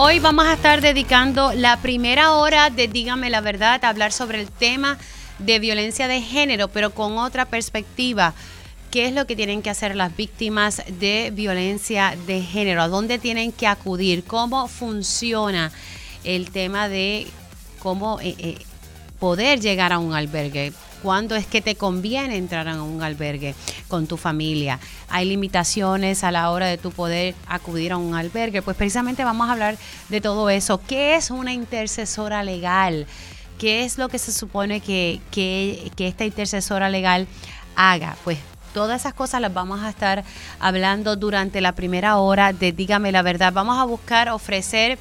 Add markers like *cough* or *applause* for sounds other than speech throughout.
Hoy vamos a estar dedicando la primera hora de Dígame la verdad a hablar sobre el tema de violencia de género, pero con otra perspectiva. ¿Qué es lo que tienen que hacer las víctimas de violencia de género? ¿A dónde tienen que acudir? ¿Cómo funciona el tema de cómo eh, eh, poder llegar a un albergue? ¿Cuándo es que te conviene entrar a un albergue con tu familia? ¿Hay limitaciones a la hora de tu poder acudir a un albergue? Pues precisamente vamos a hablar de todo eso. ¿Qué es una intercesora legal? ¿Qué es lo que se supone que, que, que esta intercesora legal haga? Pues todas esas cosas las vamos a estar hablando durante la primera hora de Dígame la verdad. Vamos a buscar ofrecer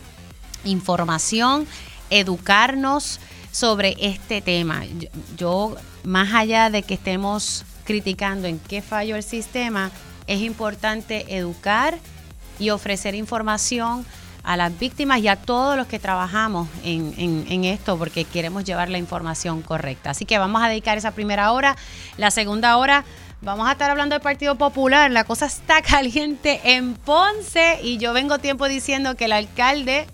información, educarnos sobre este tema. Yo, más allá de que estemos criticando en qué falló el sistema, es importante educar y ofrecer información a las víctimas y a todos los que trabajamos en, en, esto porque queremos llevar la información correcta. Así que vamos a dedicar esa primera hora. La segunda hora vamos a estar hablando del Partido Popular. La cosa está *laughs* caliente en Ponce y yo vengo tiempo diciendo que el alcalde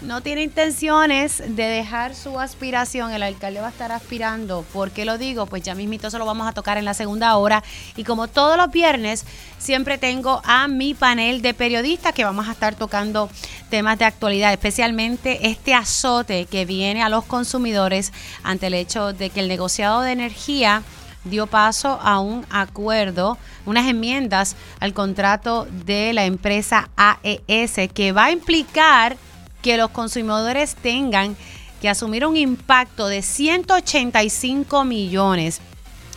no tiene intenciones de dejar su aspiración, el alcalde va a estar aspirando. ¿Por qué lo digo? Pues ya mismito se lo vamos a tocar en la segunda hora. Y como todos los viernes, siempre tengo a mi panel de periodistas que vamos a estar tocando temas de actualidad, especialmente este azote que viene a los consumidores ante el hecho de que el negociado de energía dio paso a un acuerdo, unas enmiendas al contrato de la empresa AES que va a implicar que los consumidores tengan que asumir un impacto de 185 millones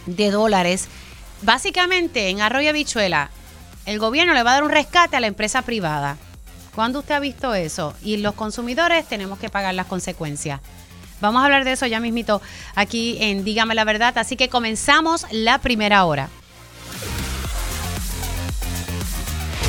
de dólares, básicamente en Arroyo Bichuela, el gobierno le va a dar un rescate a la empresa privada. ¿Cuándo usted ha visto eso? Y los consumidores tenemos que pagar las consecuencias. Vamos a hablar de eso ya mismito aquí en Dígame la Verdad. Así que comenzamos la primera hora.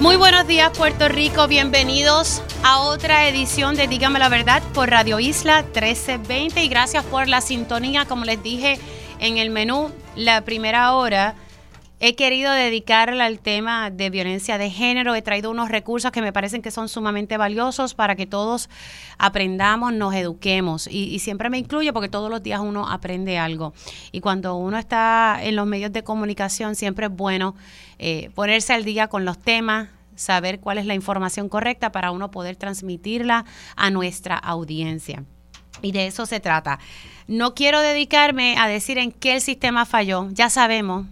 Muy buenos días Puerto Rico, bienvenidos a otra edición de Dígame la Verdad por Radio Isla 1320 y gracias por la sintonía, como les dije en el menú, la primera hora. He querido dedicarla al tema de violencia de género. He traído unos recursos que me parecen que son sumamente valiosos para que todos aprendamos, nos eduquemos. Y, siempre me incluyo porque todos los días uno aprende algo. Y cuando uno está en los medios de comunicación, siempre es bueno eh, ponerse al día con los temas, saber cuál es la información correcta para uno poder transmitirla a nuestra audiencia. Y de eso se trata. No quiero dedicarme a decir en qué el sistema falló. Ya sabemos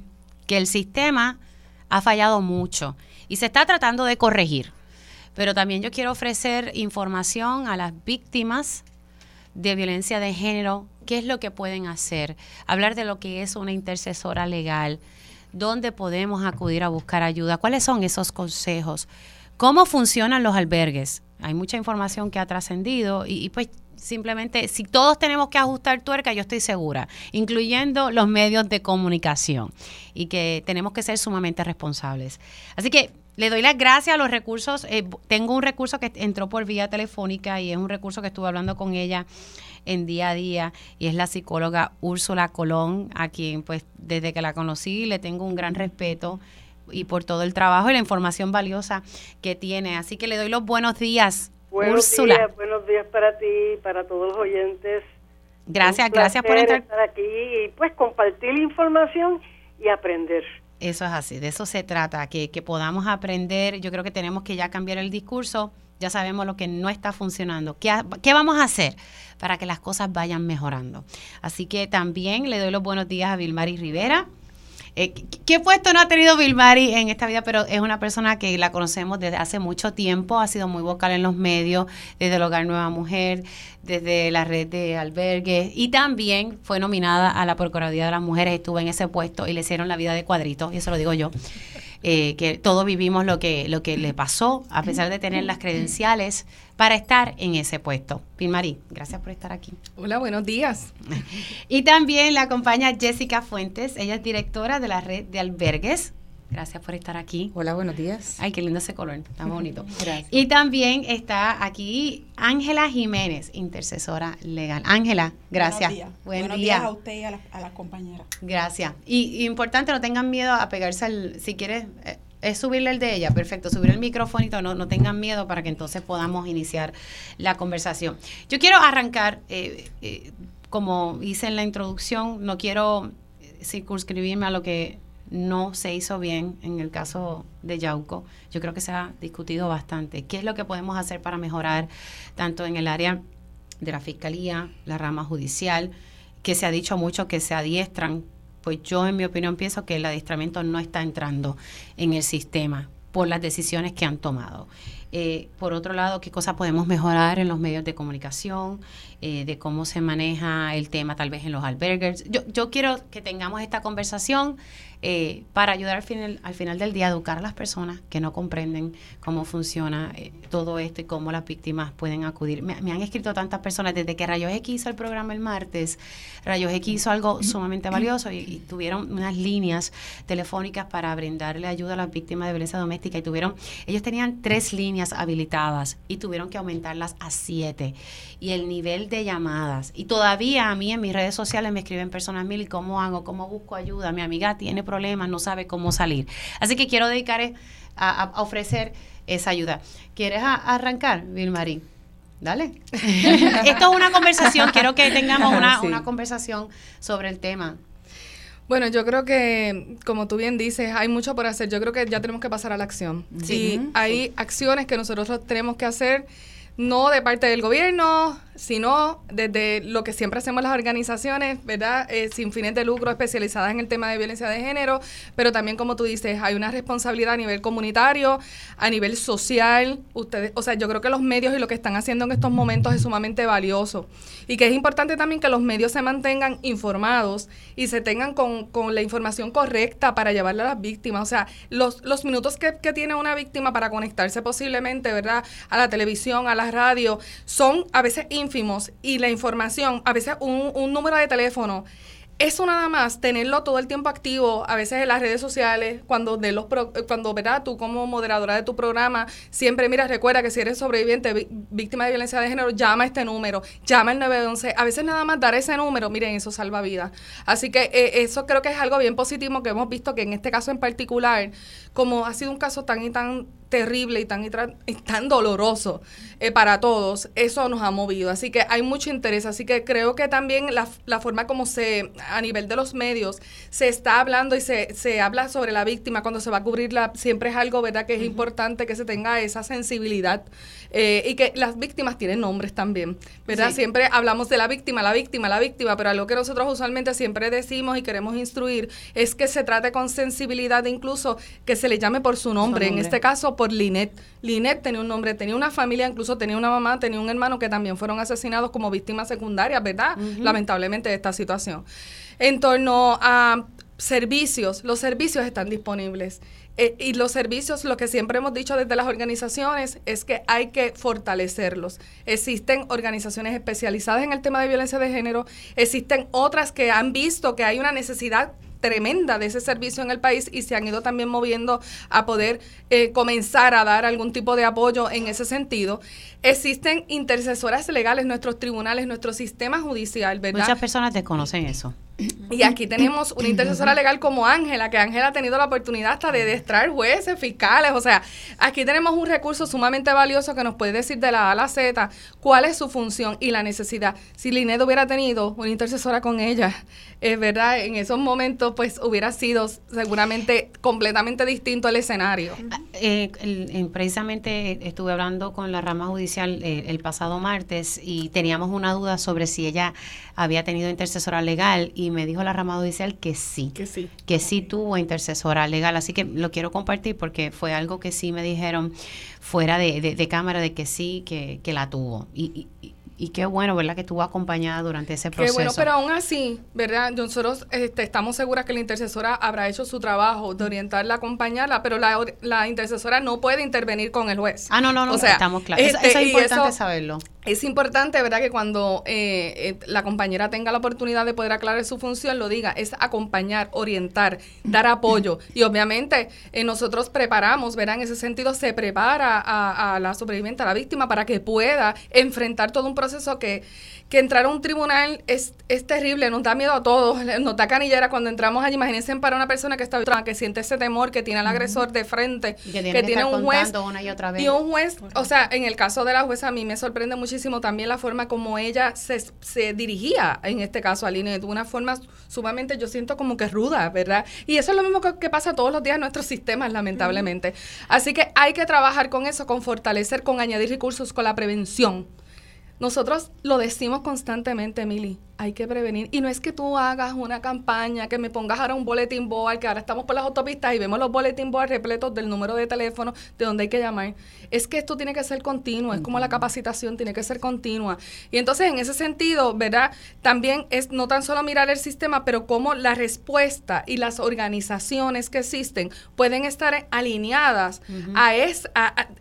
que el sistema ha fallado mucho y se está tratando de corregir. Pero también yo quiero ofrecer información a las víctimas de violencia de género, qué es lo que pueden hacer, hablar de lo que es una intercesora legal, dónde podemos acudir a buscar ayuda, cuáles son esos consejos, cómo funcionan los albergues. Hay mucha información que ha trascendido y, y pues simplemente, si todos tenemos que ajustar tuerca, yo estoy segura, incluyendo los medios de comunicación, y que tenemos que ser sumamente responsables. Así que le doy las gracias a los recursos. Eh, tengo un recurso que entró por vía telefónica y es un recurso que estuve hablando con ella en día a día y es la psicóloga Úrsula Colón, a quien pues desde que la conocí le tengo un gran respeto y por todo el trabajo y la información valiosa que tiene. Así que le doy los buenos días Buenos días, buenos días para ti, para todos los oyentes. Gracias, gracias por estar aquí y pues compartir información y aprender. Eso es así, de eso se trata, que, que podamos aprender. Yo creo que tenemos que ya cambiar el discurso, ya sabemos lo que no está funcionando. ¿Qué, ¿Qué, vamos a hacer para que las cosas vayan mejorando? Así que también le doy los buenos días a Vilmari Rivera. Eh, ¿Qué puesto no ha tenido Vilmari en esta vida? Pero es una persona que la conocemos desde hace mucho tiempo, ha sido muy vocal en los medios, desde el Hogar Nueva Mujer, desde la red de albergues y también fue nominada a la Procuraduría de las Mujeres, estuvo en ese puesto y le hicieron la vida de cuadritos, y eso lo digo yo. Eh, que todos vivimos lo que, lo que le pasó, a pesar de tener las credenciales para estar en ese puesto. Pilmarí, gracias por estar aquí. Hola, buenos días. *laughs* Y también la acompaña Jessica Fuentes, ella es directora de la red de albergues Gracias por estar aquí. Hola, buenos días. Ay, qué lindo ese color, está bonito. *laughs* Gracias. Y también está aquí Ángela Jiménez, intercesora legal. Ángela, gracias. Buenos días. Buenos días a usted y a las compañeras. Gracias. Y, importante, no tengan miedo a pegarse al, si quieres, eh, es subirle el de ella, perfecto, subir el micrófono, no, no tengan miedo para que entonces podamos iniciar la conversación. Yo quiero arrancar, eh, eh, como hice en la introducción, no quiero circunscribirme a lo que no se hizo bien en el caso de Yauco. Yo creo que se ha discutido bastante. ¿Qué es lo que podemos hacer para mejorar tanto en el área de la fiscalía, la rama judicial, que se ha dicho mucho que se adiestran? Pues yo, en mi opinión, pienso que el adiestramiento no está entrando en el sistema por las decisiones que han tomado. Eh, por otro lado, qué cosas podemos mejorar en los medios de comunicación, eh, de cómo se maneja el tema tal vez en los albergues. Yo, yo quiero que tengamos esta conversación eh, para ayudar al final, al final del día a educar a las personas que no comprenden cómo funciona eh, todo esto y cómo las víctimas pueden acudir. Me, han escrito tantas personas desde que Rayos X hizo el programa el martes. Rayos X hizo algo sumamente valioso y, tuvieron unas líneas telefónicas para brindarle ayuda a las víctimas de violencia doméstica y tuvieron, ellos tenían tres líneas habilitadas y tuvieron que aumentarlas a siete. Y el nivel de llamadas. Y todavía a mí en mis redes sociales me escriben personas, mil, ¿cómo hago? ¿Cómo busco ayuda? Mi amiga tiene problemas no sabe cómo salir. Así que quiero dedicar eh, a, ofrecer esa ayuda. ¿Quieres arrancar, Vilmarín? Dale. *laughs* Esto es una conversación, quiero que tengamos una, una conversación sobre el tema. Bueno, yo creo que, como tú bien dices, hay mucho por hacer. Yo creo que ya tenemos que pasar a la acción. Sí. hay acciones que nosotros tenemos que hacer, no de parte del gobierno, sino desde lo que siempre hacemos las organizaciones, ¿verdad? Eh, sin fines de lucro especializadas en el tema de violencia de género, pero también como tú dices, hay una responsabilidad a nivel comunitario, a nivel social, ustedes, o sea, yo creo que los medios y lo que están haciendo en estos momentos es sumamente valioso y que es importante también que los medios se mantengan informados y se tengan con, con la información correcta para llevarle a las víctimas, o sea, los, los minutos que, que tiene una víctima para conectarse posiblemente, ¿verdad? A la televisión, a radio, son a veces ínfimos y la información, a veces un, un número de teléfono eso nada más, tenerlo todo el tiempo activo, a veces en las redes sociales, cuando de los cuando ¿verdad? tú como moderadora de tu programa, siempre mira, recuerda que si eres sobreviviente, víctima de violencia de género, llama a este número, llama al 911. A veces nada más dar ese número, miren, eso salva vidas. Así que eh, eso creo que es algo bien positivo que hemos visto que en este caso en particular, como ha sido un caso tan y tan terrible y tan, y tan doloroso eh, para todos, eso nos ha movido. Así que hay mucho interés. Así que creo que también la, la forma como se, a nivel de los medios, se está hablando y se, se habla sobre la víctima cuando se va a cubrirla, siempre es algo, ¿verdad?, que es importante que se tenga esa sensibilidad eh, y que las víctimas tienen nombres también, ¿verdad? Siempre hablamos de la víctima, la víctima, la víctima, pero algo que nosotros usualmente siempre decimos y queremos instruir es que se trate con sensibilidad, incluso que se le llame por su nombre, en este caso por Linet. Linet tenía un nombre, tenía una familia, incluso tenía una mamá, tenía un hermano que también fueron asesinados como víctimas secundarias, ¿verdad? Lamentablemente de esta situación. En torno a servicios, los servicios están disponibles. Eh, y los servicios, lo que siempre hemos dicho desde las organizaciones es que hay que fortalecerlos. Existen organizaciones especializadas en el tema de violencia de género, existen otras que han visto que hay una necesidad tremenda de ese servicio en el país y se han ido también moviendo a poder eh, comenzar a dar algún tipo de apoyo en ese sentido. Existen intercesoras legales, nuestros tribunales, nuestro sistema judicial, ¿verdad? Muchas personas desconocen eso. Y aquí tenemos una intercesora legal como Ángela, que Ángela ha tenido la oportunidad hasta de destraer jueces, fiscales, o sea, aquí tenemos un recurso sumamente valioso que nos puede decir de la A a la Z cuál es su función y la necesidad. Si Linet hubiera tenido una intercesora con ella, es verdad, en esos momentos pues hubiera sido seguramente completamente distinto el escenario. Eh, precisamente estuve hablando con la rama judicial eh, el pasado martes y teníamos una duda sobre si ella había tenido intercesora legal y me dijo la rama judicial que sí, que sí, que sí tuvo intercesora legal. Así que lo quiero compartir porque fue algo que sí me dijeron fuera de, cámara de que sí, que, la tuvo. Y, y qué bueno, ¿verdad? Que estuvo acompañada durante ese proceso. Qué bueno, pero aún así, ¿verdad? Nosotros este, estamos seguras que la intercesora habrá hecho su trabajo de orientarla, acompañarla, pero la, la intercesora no puede intervenir con el juez. Ah, no, no, no, o sea, estamos claros. eso, es importante saberlo. Es importante, ¿verdad? Que cuando eh, eh, la compañera tenga la oportunidad de poder aclarar su función, lo diga, es acompañar, orientar, dar apoyo. Y obviamente eh, nosotros preparamos, ¿verdad? En ese sentido se prepara a, a la sobreviviente, a la víctima, para que pueda enfrentar todo un proceso que, que entrar a un tribunal es, es terrible, nos da miedo a todos, *laughs* nos da canillera cuando entramos allí. Imagínense para una persona que está que siente ese temor, que tiene al agresor de frente, que, tiene, un juez. Una y, otra vez. y un juez, o sea, en el caso de la jueza, a mí me sorprende muchísimo también la forma como ella se, se dirigía, en este caso, a Aline, de una forma sumamente, yo siento como que ruda, ¿verdad? Y eso es lo mismo que, pasa todos los días en nuestros sistemas, lamentablemente. Así que hay que trabajar con eso, con fortalecer, con añadir recursos, con la prevención. Nosotros lo decimos constantemente, Emily hay que prevenir. Y no es que tú hagas una campaña, que me pongas ahora un boletín board, que ahora estamos por las autopistas y vemos los boletín board repletos del número de teléfono de donde hay que llamar. Es que esto tiene que ser continuo, es como la capacitación tiene que ser continua. Y entonces, en ese sentido, ¿verdad? También es no tan solo mirar el sistema, pero cómo la respuesta y las organizaciones que existen pueden estar alineadas a, es,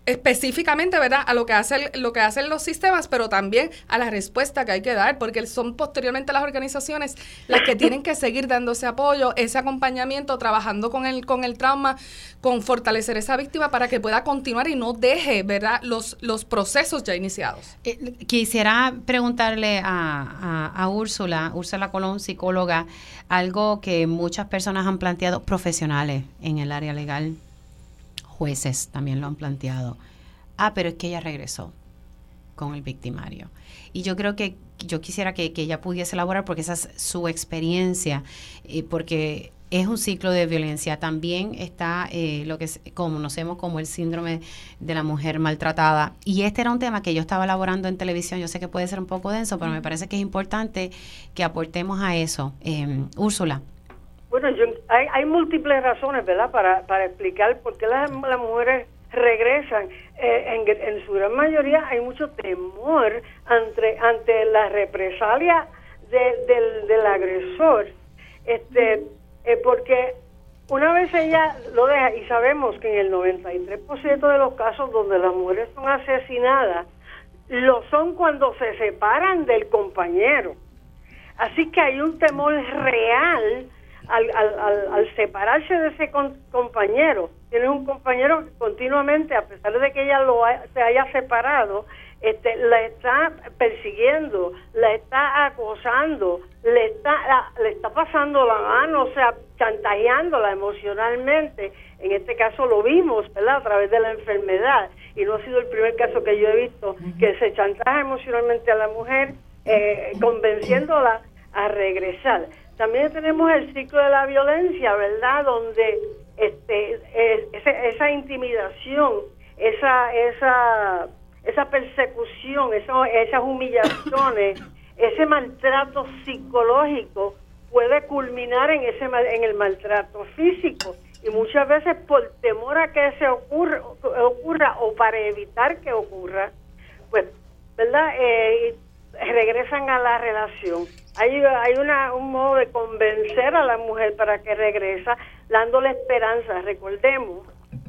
específicamente, ¿verdad? A lo que, hace, lo que hacen los sistemas, pero también a la respuesta que hay que dar, porque son posteriores las organizaciones las que tienen que seguir dándose apoyo, ese acompañamiento, trabajando con el, con el trauma, con fortalecer esa víctima para que pueda continuar y no deje, ¿verdad?, los, los procesos ya iniciados. Eh, quisiera preguntarle a, a Úrsula, Úrsula Colón, psicóloga, algo que muchas personas han planteado, profesionales en el área legal, jueces también lo han planteado. Ah, pero es que ella regresó con el victimario. Y yo creo que yo quisiera que, ella pudiese elaborar porque esa es su experiencia, eh, porque es un ciclo de violencia. También está eh, lo que es, conocemos como el síndrome de la mujer maltratada. Y este era un tema que yo estaba elaborando en televisión. Yo sé que puede ser un poco denso, pero me parece que es importante que aportemos a eso. Eh, Úrsula. Bueno, hay, hay múltiples razones, ¿verdad?, para, para explicar por qué las, las mujeres regresan. Eh, en, su gran mayoría hay mucho temor ante, ante la represalia del, del agresor, este, eh, porque una vez ella lo deja, y sabemos que en el 93% de los casos donde las mujeres son asesinadas, lo son cuando se separan del compañero. Así que hay un temor real al, al, al, separarse de ese compañero. Tienes un compañero que continuamente, a pesar de que ella lo se haya separado, este, la está persiguiendo, la está acosando, le está, le está pasando la mano, o sea, chantajeándola emocionalmente. En este caso lo vimos, ¿verdad? A través de la enfermedad. Y no ha sido el primer caso que yo he visto que se chantaje emocionalmente a la mujer, eh, convenciéndola a regresar. También tenemos el ciclo de la violencia, ¿verdad? Donde este, esa, intimidación, esa, esa, esa persecución, esas humillaciones, *coughs* ese maltrato psicológico puede culminar en, ese, en el maltrato físico. Y muchas veces por temor a que se ocurra, ocurra o para evitar que ocurra, pues, ¿verdad? Eh, regresan a la relación. Hay, hay una, un modo de convencer a la mujer para que regresa, dándole esperanza. Recordemos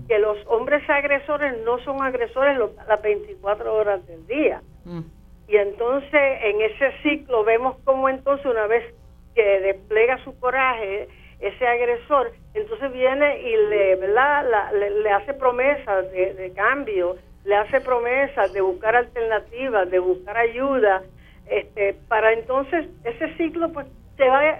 que los hombres agresores no son agresores las 24 horas del día. Mm. Y entonces en ese ciclo vemos como entonces una vez que despliega su coraje, ese agresor, entonces viene y le, ¿verdad? le, hace promesas de, de cambio, le hace promesas de buscar alternativas, de buscar ayuda, este, para entonces ese ciclo pues se, va,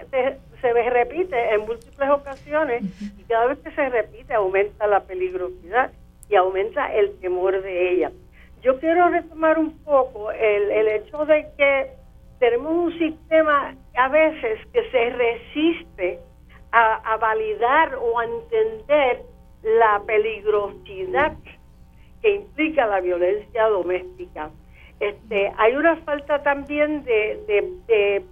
se, repite en múltiples ocasiones y cada vez que se repite aumenta la peligrosidad y aumenta el temor de ella. Yo quiero retomar un poco el, el hecho de que tenemos un sistema a veces que se resiste a, a validar o a entender la peligrosidad que implica la violencia doméstica. Este, hay una falta también de, de,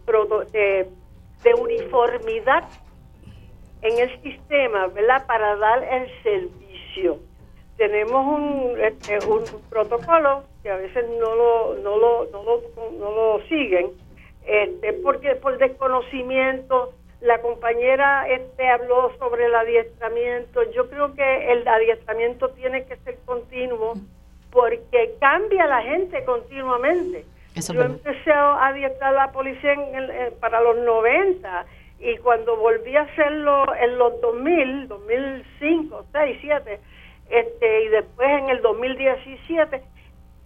de, uniformidad en el sistema, ¿verdad? Para dar el servicio. tenemos un, este, un protocolo que a veces no lo, no lo, no lo, no lo siguen, este, porque por desconocimiento, la compañera este habló sobre el adiestramiento. Yo creo que el adiestramiento tiene que ser continuo porque cambia la gente continuamente. Yo empecé a adiestrar a la policía para los 90 y cuando volví a hacerlo en los 2000, 2005, 6, 7, este, y después en el 2017,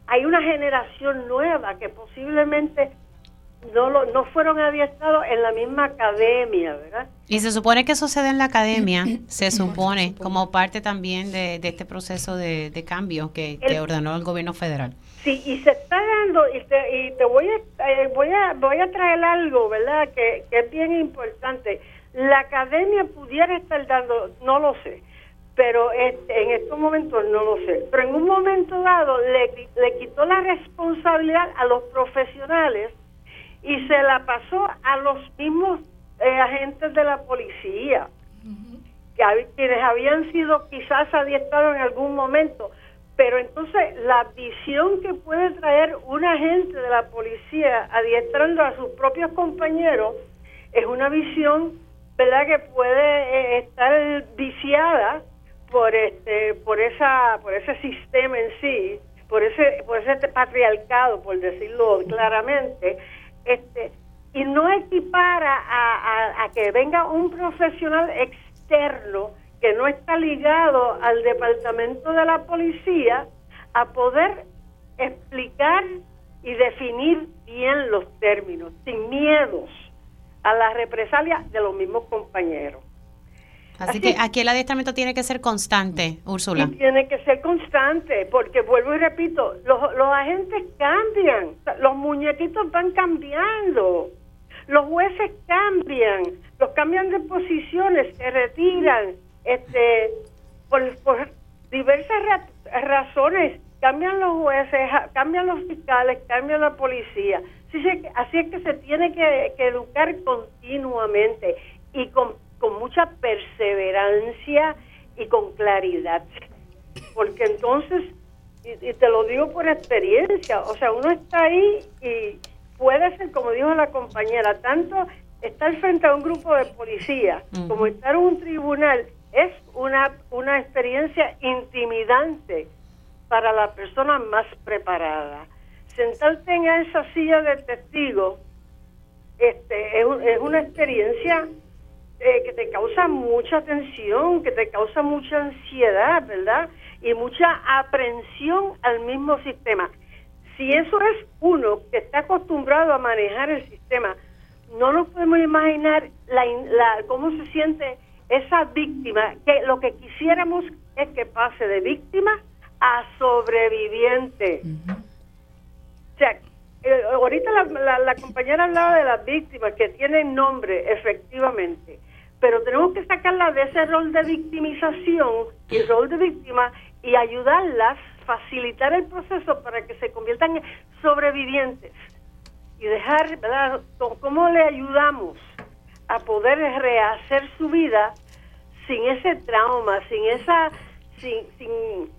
hay una generación nueva que posiblemente no, lo, no fueron adiestrados en la misma academia, ¿verdad? Y se supone que sucede en la academia, se supone, como parte también de, este proceso de, cambio que, ordenó el gobierno federal. Sí, y se está dando, y te, y te voy, a, eh, voy, a, voy a traer algo, ¿verdad?, que, es bien importante. La academia pudiera estar dando, no lo sé, pero este, en estos momentos no lo sé. Pero en un momento dado le, le quitó la responsabilidad a los profesionales y se la pasó a los mismos eh, agentes de la policía, que, quienes habían sido quizás adiestrados en algún momento. Pero entonces la visión que puede traer un agente de la policía adiestrando a sus propios compañeros es una visión, ¿verdad?, que puede eh, estar viciada por este por esa por ese sistema en sí, por ese por ese patriarcado, por decirlo claramente, y no equipara a, a, que venga un profesional externo que no está ligado al departamento de la policía a poder explicar y definir bien los términos, sin miedos a la represalia de los mismos compañeros. Así, que aquí el adiestramiento tiene que ser constante, Úrsula. tiene que ser constante, porque vuelvo y repito, los, los agentes cambian, los muñequitos van cambiando, los jueces cambian, los cambian de posiciones, se retiran, este, por, diversas razones, cambian los jueces, cambian los fiscales, cambian la policía. Así, es que se tiene que, que educar continuamente y con con mucha perseverancia y con claridad. Porque entonces, y, te lo digo por experiencia, o sea, uno está ahí y puede ser, como dijo la compañera, tanto estar frente a un grupo de policía como estar en un tribunal es una, una experiencia intimidante para la persona más preparada. Sentarte en esa silla de testigo este, es, es una experiencia eh, que te causa mucha tensión, que te causa mucha ansiedad, ¿verdad? Y mucha aprensión al mismo sistema. Si eso es uno que está acostumbrado a manejar el sistema, no nos podemos imaginar la, la, cómo se siente esa víctima, que lo que quisiéramos es que pase de víctima a sobreviviente. O sea, eh, ahorita la, la, compañera hablaba de las víctimas que tienen nombre, efectivamente pero tenemos que sacarla de ese rol de victimización y rol de víctima y ayudarlas, facilitar el proceso para que se conviertan en sobrevivientes y dejar, ¿verdad? ¿Cómo le ayudamos a poder rehacer su vida sin ese trauma, sin esa, sin, sin,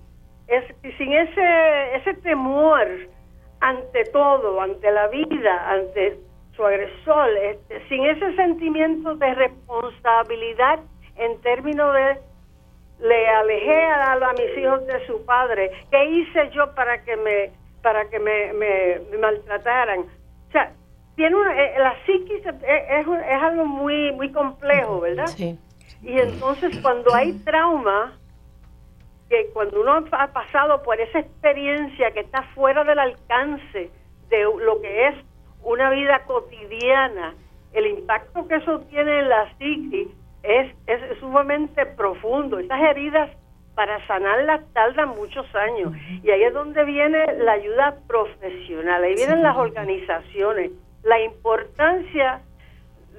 sin ese, ese temor ante todo, ante la vida, ante su agresor, este, sin ese sentimiento de responsabilidad en términos de le alejé a, a, mis hijos de su padre, ¿qué hice yo para que me para que me, me, maltrataran? O sea, tiene eh, la psiquis es, es, es, algo muy muy complejo, ¿verdad? Sí. Y entonces cuando hay trauma, que cuando uno ha pasado por esa experiencia que está fuera del alcance de lo que es una vida cotidiana, el impacto que eso tiene en la psique es, es sumamente profundo. Esas heridas para sanarlas tardan muchos años. Y ahí es donde viene la ayuda profesional, ahí vienen las organizaciones, la importancia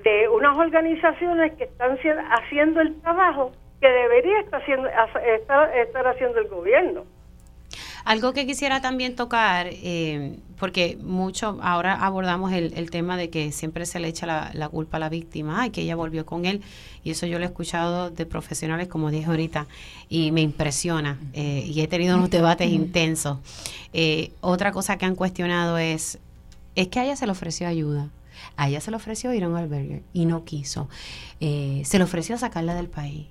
de unas organizaciones que están haciendo el trabajo que debería estar haciendo, estar, estar haciendo el gobierno. Algo que quisiera también tocar, eh, porque mucho, ahora abordamos el, tema de que siempre se le echa la, culpa a la víctima, ay, que ella volvió con él, y eso yo lo he escuchado de profesionales, como dije ahorita, y me impresiona, eh, y he tenido unos debates intensos. Eh, otra cosa que han cuestionado es, es que a ella se le ofreció ayuda. A ella se le ofreció ir a un albergue y no quiso. se le ofreció sacarla del país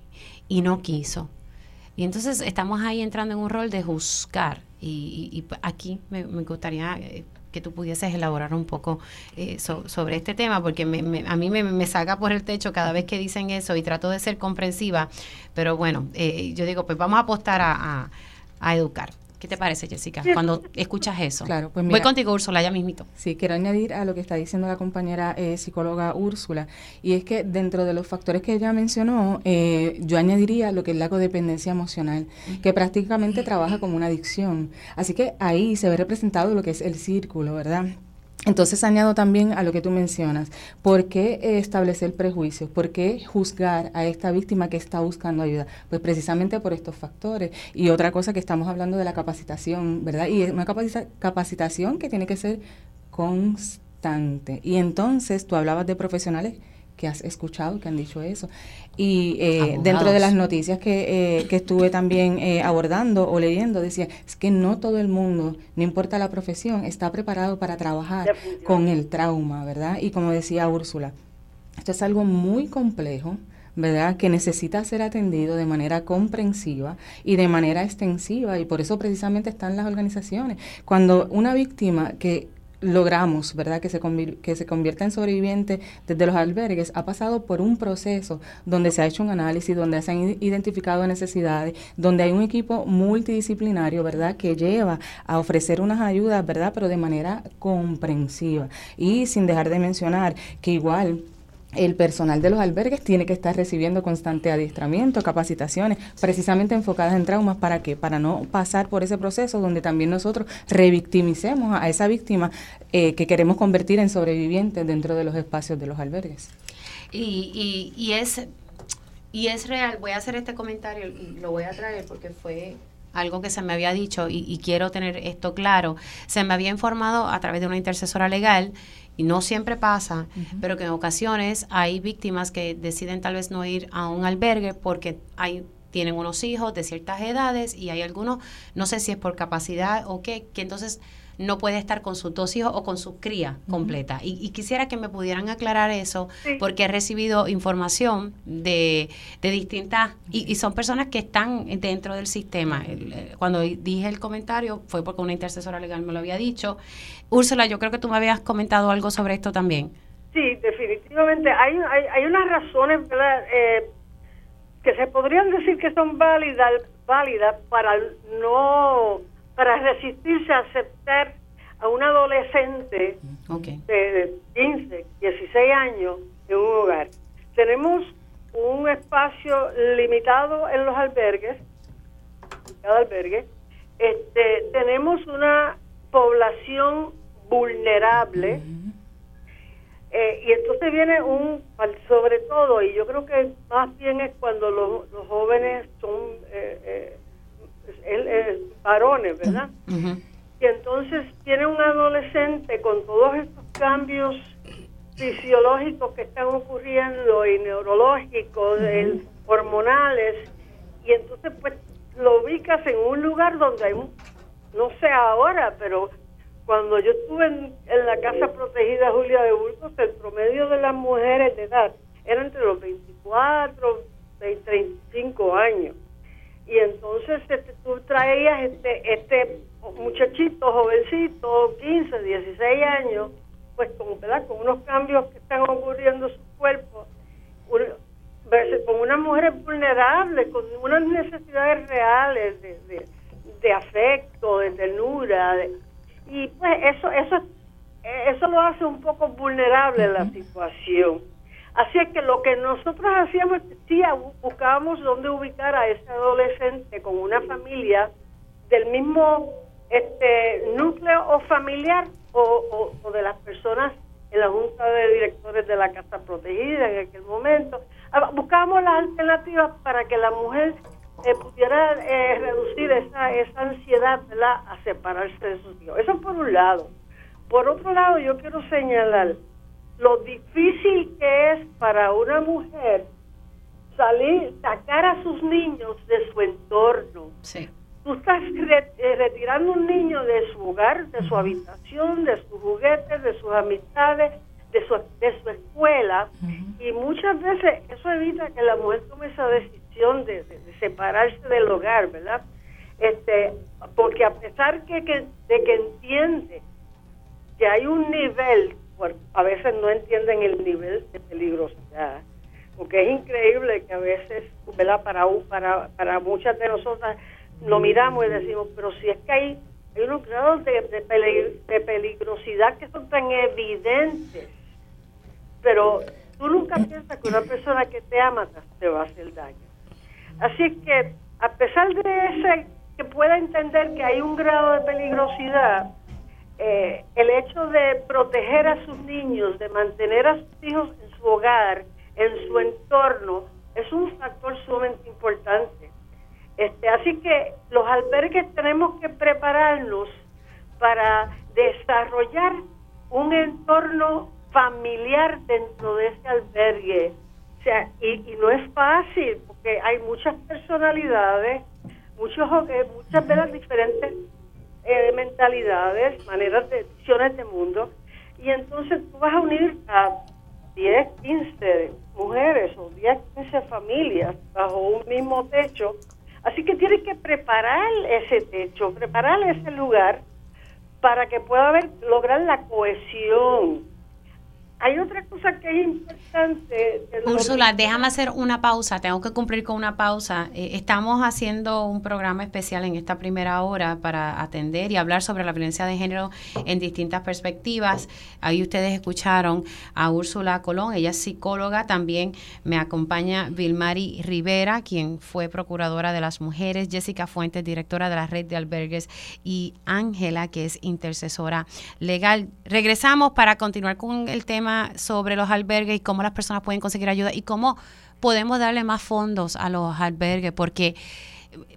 y no quiso. Y entonces estamos ahí entrando en un rol de juzgar y, aquí me, gustaría eh, que tú pudieses elaborar un poco eh, sobre este tema, porque a mí me, saca por el techo cada vez que dicen eso y trato de ser comprensiva, pero bueno, eh, yo digo, pues vamos a apostar a educar. ¿Qué te parece, Jessica, cuando escuchas eso? Claro, pues Voy contigo, Úrsula, ya mismito. Sí, quiero añadir a lo que está diciendo la compañera eh, psicóloga Úrsula, y es que dentro de los factores que ella mencionó, eh, yo añadiría lo que es la codependencia emocional, que prácticamente trabaja como una adicción. Así que ahí se ve representado lo que es el círculo, ¿verdad? Entonces añado también a lo que tú mencionas, ¿por qué establecer prejuicios? ¿Por qué juzgar a esta víctima que está buscando ayuda? Pues precisamente por estos factores. Y otra cosa que estamos hablando de la capacitación, ¿verdad? Y es una capacitación que tiene que ser constante. Y entonces tú hablabas de profesionales que has escuchado que han dicho eso. Y eh, dentro de las noticias que, eh, que estuve también eh, abordando o leyendo, decía, es que no todo el mundo, no importa la profesión, está preparado para trabajar con el trauma, ¿verdad? Y como decía Úrsula, esto es algo muy complejo. ¿verdad? Que necesita ser atendido de manera comprensiva y de manera extensiva y por eso precisamente están las organizaciones. Cuando una víctima que logramos, ¿verdad?, que se, que se convierta en sobreviviente desde los albergues, ha pasado por un proceso donde se ha hecho un análisis, donde se han identificado necesidades, donde hay un equipo multidisciplinario, ¿verdad?, que lleva a ofrecer unas ayudas, ¿verdad?, pero de manera comprensiva. Y sin dejar de mencionar que igual el personal de los albergues tiene que estar recibiendo constante adiestramiento, capacitaciones, precisamente enfocadas en traumas. ¿Para qué? Para no pasar por ese proceso donde también nosotros revictimicemos a esa víctima eh, que queremos convertir en sobreviviente dentro de los espacios de los albergues. Y, y, es, y es real, voy a hacer este comentario y lo voy a traer porque fue algo que se me había dicho y, y quiero tener esto claro. Se me había informado a través de una intercesora legal y no siempre pasa, pero que en ocasiones hay víctimas que deciden tal vez no ir a un albergue porque hay tienen unos hijos de ciertas edades y hay algunos, no sé si es por capacidad o qué, que entonces no puede estar con sus dos hijos o con su cría completa. Y, quisiera que me pudieran aclarar eso, porque he recibido información de, de distintas, y, son personas que están dentro del sistema. Eh, cuando dije el comentario fue porque una intercesora legal me lo había dicho. Úrsula, yo creo que tú me habías comentado algo sobre esto también. Sí, definitivamente. Hay, hay, hay unas razones, eh, que se podrían decir que son válidas, válidas para no para resistirse a aceptar a un adolescente de 15, 16 años en un hogar. Tenemos un espacio limitado en los albergues, cada albergue. Este, tenemos una población vulnerable eh, y entonces viene un, sobre todo, y yo creo que más bien es cuando los, los jóvenes son eh, eh, él, varones, ¿verdad? Y entonces tiene un adolescente con todos estos cambios fisiológicos que están ocurriendo y neurológicos, hormonales, y entonces pues lo ubicas en un lugar donde hay, no sé ahora, pero cuando yo estuve en, la casa protegida Julia de Burgos, el promedio de las mujeres de edad era entre los 24 y 35 años y entonces este, tú traías este este muchachito jovencito 15 16 años pues con ¿verdad? con unos cambios que están ocurriendo en su cuerpo con unas mujeres vulnerables con unas necesidades reales de, de, afecto de ternura y pues eso eso eso lo hace un poco vulnerable la situación Así es que lo que nosotros hacíamos, sí, buscábamos dónde ubicar a ese adolescente con una familia del mismo este núcleo o familiar o, de las personas en la junta de directores de la casa protegida en aquel momento. Ah, buscábamos las alternativas para que la mujer eh, pudiera eh, reducir esa, esa ansiedad ¿verdad? a separarse de sus hijos. Eso por un lado. Por otro lado, yo quiero señalar lo difícil que es para una mujer salir, sacar a sus niños de su entorno. Sí. Tú estás eh, retirando un niño de su hogar, de su habitación, de sus juguetes, de sus amistades, de su, de su escuela, y muchas veces eso evita que la mujer tome esa decisión de, separarse del hogar, ¿verdad? Este, porque a pesar que, que, de que entiende que hay un nivel, a veces no entienden el nivel de peligrosidad, porque es increíble que a veces, ¿verdad? Para, para, para muchas de nosotras lo miramos y decimos, pero si es que hay, hay unos grados de, de, peligrosidad que son tan evidentes, pero tú nunca piensas que una persona que te ama te va a hacer daño. Así que, a pesar de ese, que pueda entender que hay un grado de peligrosidad, eh, el hecho de proteger a sus niños, de mantener a sus hijos en su hogar, en su entorno, es un factor sumamente importante. Este, así que los albergues tenemos que prepararnos para desarrollar un entorno familiar dentro de ese albergue. O sea, y, no es fácil porque hay muchas personalidades, muchos muchas de las diferentes eh, mentalidades, maneras de visiones de mundo, y entonces tú vas a unir a 10, 15 mujeres o 10, 15 familias bajo un mismo techo. Así que tienes que preparar ese techo, preparar ese lugar para que pueda haber, lograr la cohesión hay otra cosa que es importante. Úrsula, déjame hacer una pausa, tengo que cumplir con una pausa. Eh, estamos haciendo un programa especial en esta primera hora para atender y hablar sobre la violencia de género en distintas perspectivas. Ahí ustedes escucharon a Úrsula Colón, ella es psicóloga, también me acompaña Vilmari Rivera, quien fue procuradora de las mujeres, Jessica Fuentes, directora de la red de albergues, y Ángela, que es intercesora legal. Regresamos para continuar con el tema sobre los albergues y cómo las personas pueden conseguir ayuda y cómo podemos darle más fondos a los albergues, porque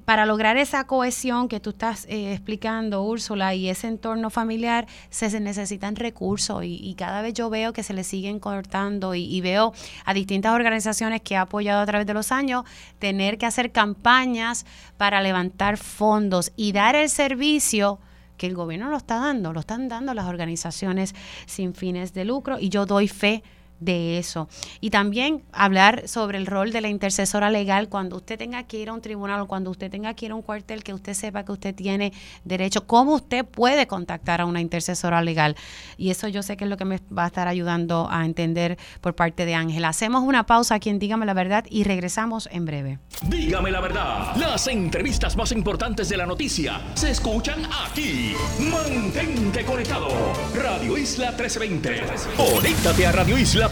para lograr esa cohesión que tú estás eh, explicando, Úrsula, y ese entorno familiar, se, necesitan recursos y, cada vez yo veo que se le siguen cortando y, veo a distintas organizaciones que ha apoyado a través de los años tener que hacer campañas para levantar fondos y dar el servicio que el gobierno lo está dando, lo están dando las organizaciones sin fines de lucro y yo doy fe de eso. Y también hablar sobre el rol de la intercesora legal cuando usted tenga que ir a un tribunal o cuando usted tenga que ir a un cuartel, que usted sepa que usted tiene derecho, cómo usted puede contactar a una intercesora legal. Y eso yo sé que es lo que me va a estar ayudando a entender por parte de Ángela. Hacemos una pausa aquí en Dígame la Verdad y regresamos en breve. Dígame la verdad, las entrevistas más importantes de la noticia se escuchan aquí. Mantente conectado. Radio Isla 1320. Conéctate a Radio Isla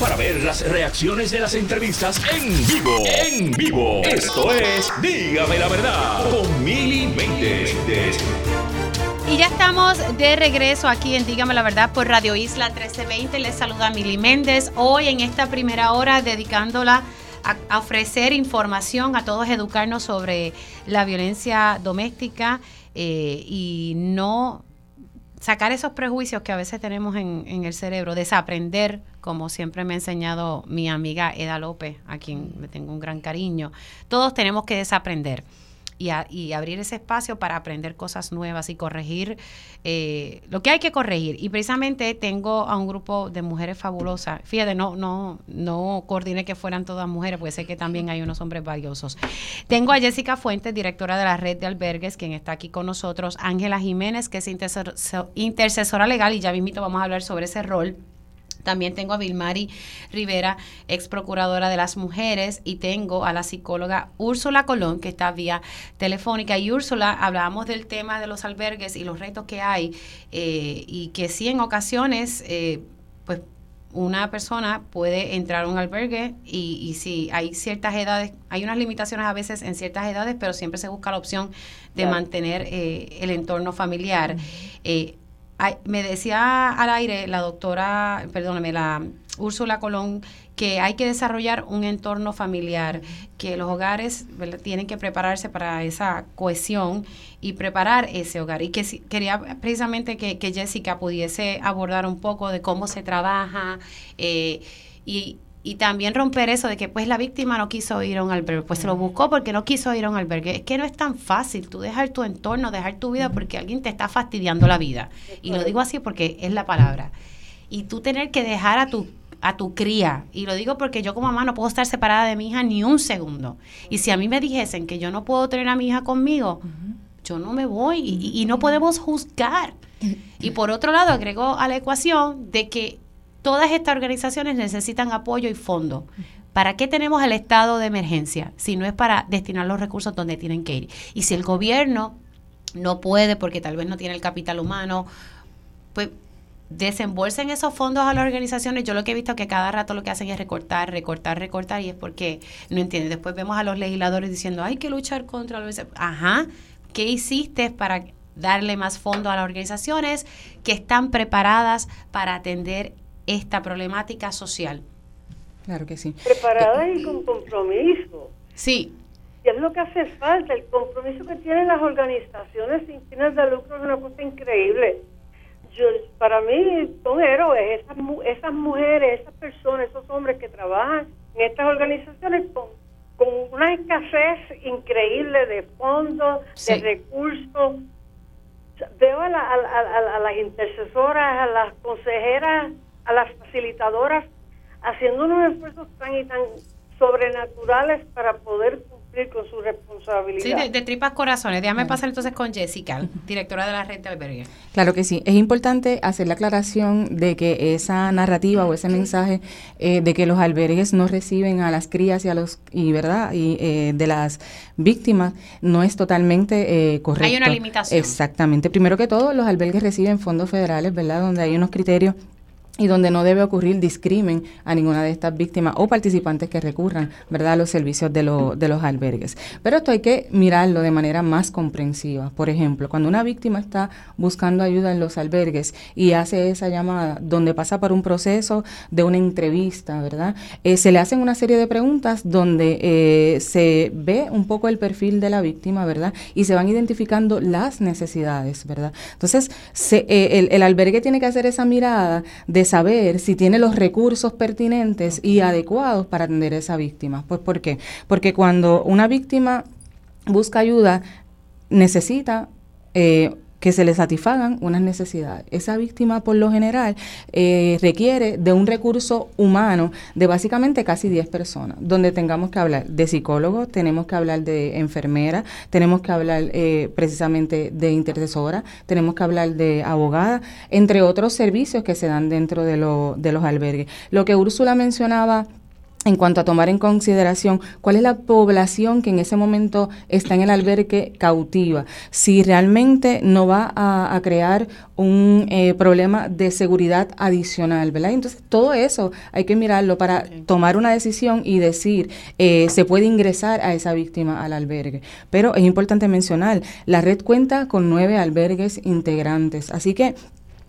Para ver las reacciones de las entrevistas en vivo. En vivo. Esto es Dígame la verdad con Mili Méndez. Y ya estamos de regreso aquí en Dígame la Verdad por Radio Isla 1320. Les saluda Mili Méndez. Hoy en esta primera hora dedicándola a, ofrecer información a todos, educarnos sobre la violencia doméstica eh, y no sacar esos prejuicios que a veces tenemos en, el cerebro, desaprender, como siempre me ha enseñado mi amiga Eda López, a quien le tengo un gran cariño. Todos tenemos que desaprender y, abrir ese espacio para aprender cosas nuevas y corregir eh, lo que hay que corregir. Y precisamente tengo a un grupo de mujeres fabulosas. Fíjate, no, no, no coordiné que fueran todas mujeres, porque sé que también hay unos hombres valiosos. Tengo a Jessica Fuentes, directora de la red de albergues, quien está aquí con nosotros. Ángela Jiménez, que es intercesora legal, y ya mismito vamos a hablar sobre ese rol también tengo a Vilmari Rivera, ex procuradora de las mujeres, y tengo a la psicóloga Úrsula Colón, que está vía telefónica. Y Úrsula, hablábamos del tema de los albergues y los retos que hay, eh, y que sí en ocasiones, eh, pues una persona puede entrar a un albergue y, y si hay ciertas edades, hay unas limitaciones a veces en ciertas edades, pero siempre se busca la opción de mantener eh, el entorno familiar me decía al aire la doctora, perdóname, la Úrsula Colón, que hay que desarrollar un entorno familiar, que los hogares tienen que prepararse para esa cohesión y preparar ese hogar. Y que quería precisamente que, Jessica pudiese abordar un poco de cómo se trabaja eh, y, y también romper eso de que pues la víctima no quiso ir a un albergue, pues se lo buscó porque no quiso ir a un albergue. Es que no es tan fácil tú dejar tu entorno, dejar tu vida porque alguien te está fastidiando la vida. Y lo digo así porque es la palabra. Y tú tener que dejar a tu a tu cría. Y lo digo porque yo como mamá no puedo estar separada de mi hija ni un segundo. Y si a mí me dijesen que yo no puedo tener a mi hija conmigo, yo no me voy y, y, no podemos juzgar. Y por otro lado, agregó a la ecuación de que todas estas organizaciones necesitan apoyo y fondo. ¿Para qué tenemos el estado de emergencia si no es para destinar los recursos donde tienen que ir? Y si el gobierno no puede porque tal vez no tiene el capital humano, pues desembolsen esos fondos a las organizaciones. Yo lo que he visto es que cada rato lo que hacen es recortar, recortar, recortar y es porque no entienden. Después vemos a los legisladores diciendo, hay que luchar contra los... Ajá, ¿qué hiciste para darle más fondos a las organizaciones que están preparadas para atender esta problemática social? Claro que sí. Preparadas y con compromiso. Sí. Y es lo que hace falta, el compromiso que tienen las organizaciones sin fines de lucro es una cosa increíble yo, para mí son héroes, esas, esas mujeres, esas personas, esos hombres que trabajan en estas organizaciones con, con una escasez increíble de fondos, de recursos. Veo a, a, a, las intercesoras, a las consejeras, a las facilitadoras haciendo unos esfuerzos tan y tan sobrenaturales para poder con su responsabilidad. Sí, de, tripas corazones. Déjame pasar entonces con Jessica, directora de la red de albergue. Claro que sí. Es importante hacer la aclaración de que esa narrativa o ese mensaje eh, de que los albergues no reciben a las crías y a los y verdad y eh, de las víctimas no es totalmente eh, correcto. Hay una limitación. Exactamente. Primero que todo, los albergues reciben fondos federales, ¿verdad? Donde hay unos criterios y donde no debe ocurrir discrimen a ninguna de estas víctimas o participantes que recurran, ¿verdad?, a los servicios de, de los albergues. Pero esto hay que mirarlo de manera más comprensiva. Por ejemplo, cuando una víctima está buscando ayuda en los albergues y hace esa llamada donde pasa por un proceso de una entrevista, ¿verdad?, eh, se le hacen una serie de preguntas donde eh, se ve un poco el perfil de la víctima, ¿verdad?, y se van identificando las necesidades, ¿verdad? Entonces, eh, el, el albergue tiene que hacer esa mirada de saber si tiene los recursos pertinentes y adecuados para atender a esa víctima. Pues ¿por qué? Porque cuando una víctima busca ayuda, necesita eh, que se le satisfagan unas necesidades. Esa víctima, por lo general, eh, requiere de un recurso humano de básicamente casi 10 personas, donde tengamos que hablar de psicólogos, tenemos que hablar de enfermera, tenemos que hablar eh, precisamente de intercesora, tenemos que hablar de abogada, entre otros servicios que se dan dentro de, de los albergues. Lo que Úrsula mencionaba en cuanto a tomar en consideración cuál es la población que en ese momento está en el albergue cautiva, si realmente no va a, crear un eh, problema de seguridad adicional, ¿verdad? Entonces, todo eso hay que mirarlo para tomar una decisión y decir, eh, se puede ingresar a esa víctima al albergue. Pero es importante mencionar, la red cuenta con nueve albergues integrantes, así que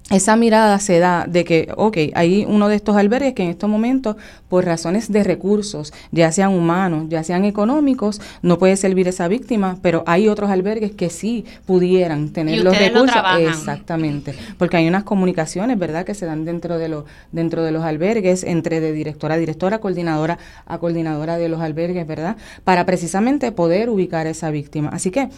esa mirada se da de que, ok, hay uno de estos albergues que en estos momentos, por razones de recursos, ya sean humanos, ya sean económicos, no puede servir esa víctima, pero hay otros albergues que sí pudieran tener los recursos. Exactamente, porque hay unas comunicaciones, ¿verdad?, que se dan dentro de, los dentro de los albergues, entre de directora a directora, coordinadora a coordinadora de los albergues, ¿verdad?, para precisamente poder ubicar a esa víctima. Así que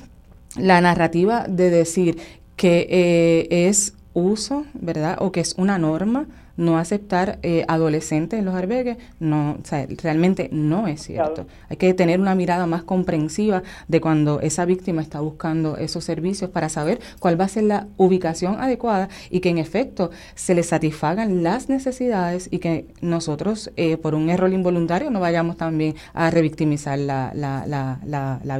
la narrativa de decir que eh, es uso, ¿verdad? O que es una norma no aceptar eh, adolescentes en los albergues, no, o sea, realmente no es cierto. Hay que tener una mirada más comprensiva de cuando esa víctima está buscando esos servicios para saber cuál va a ser la ubicación adecuada y que en efecto se le satisfagan las necesidades y que nosotros eh, por un error involuntario no vayamos también a revictimizar la, la, la, la,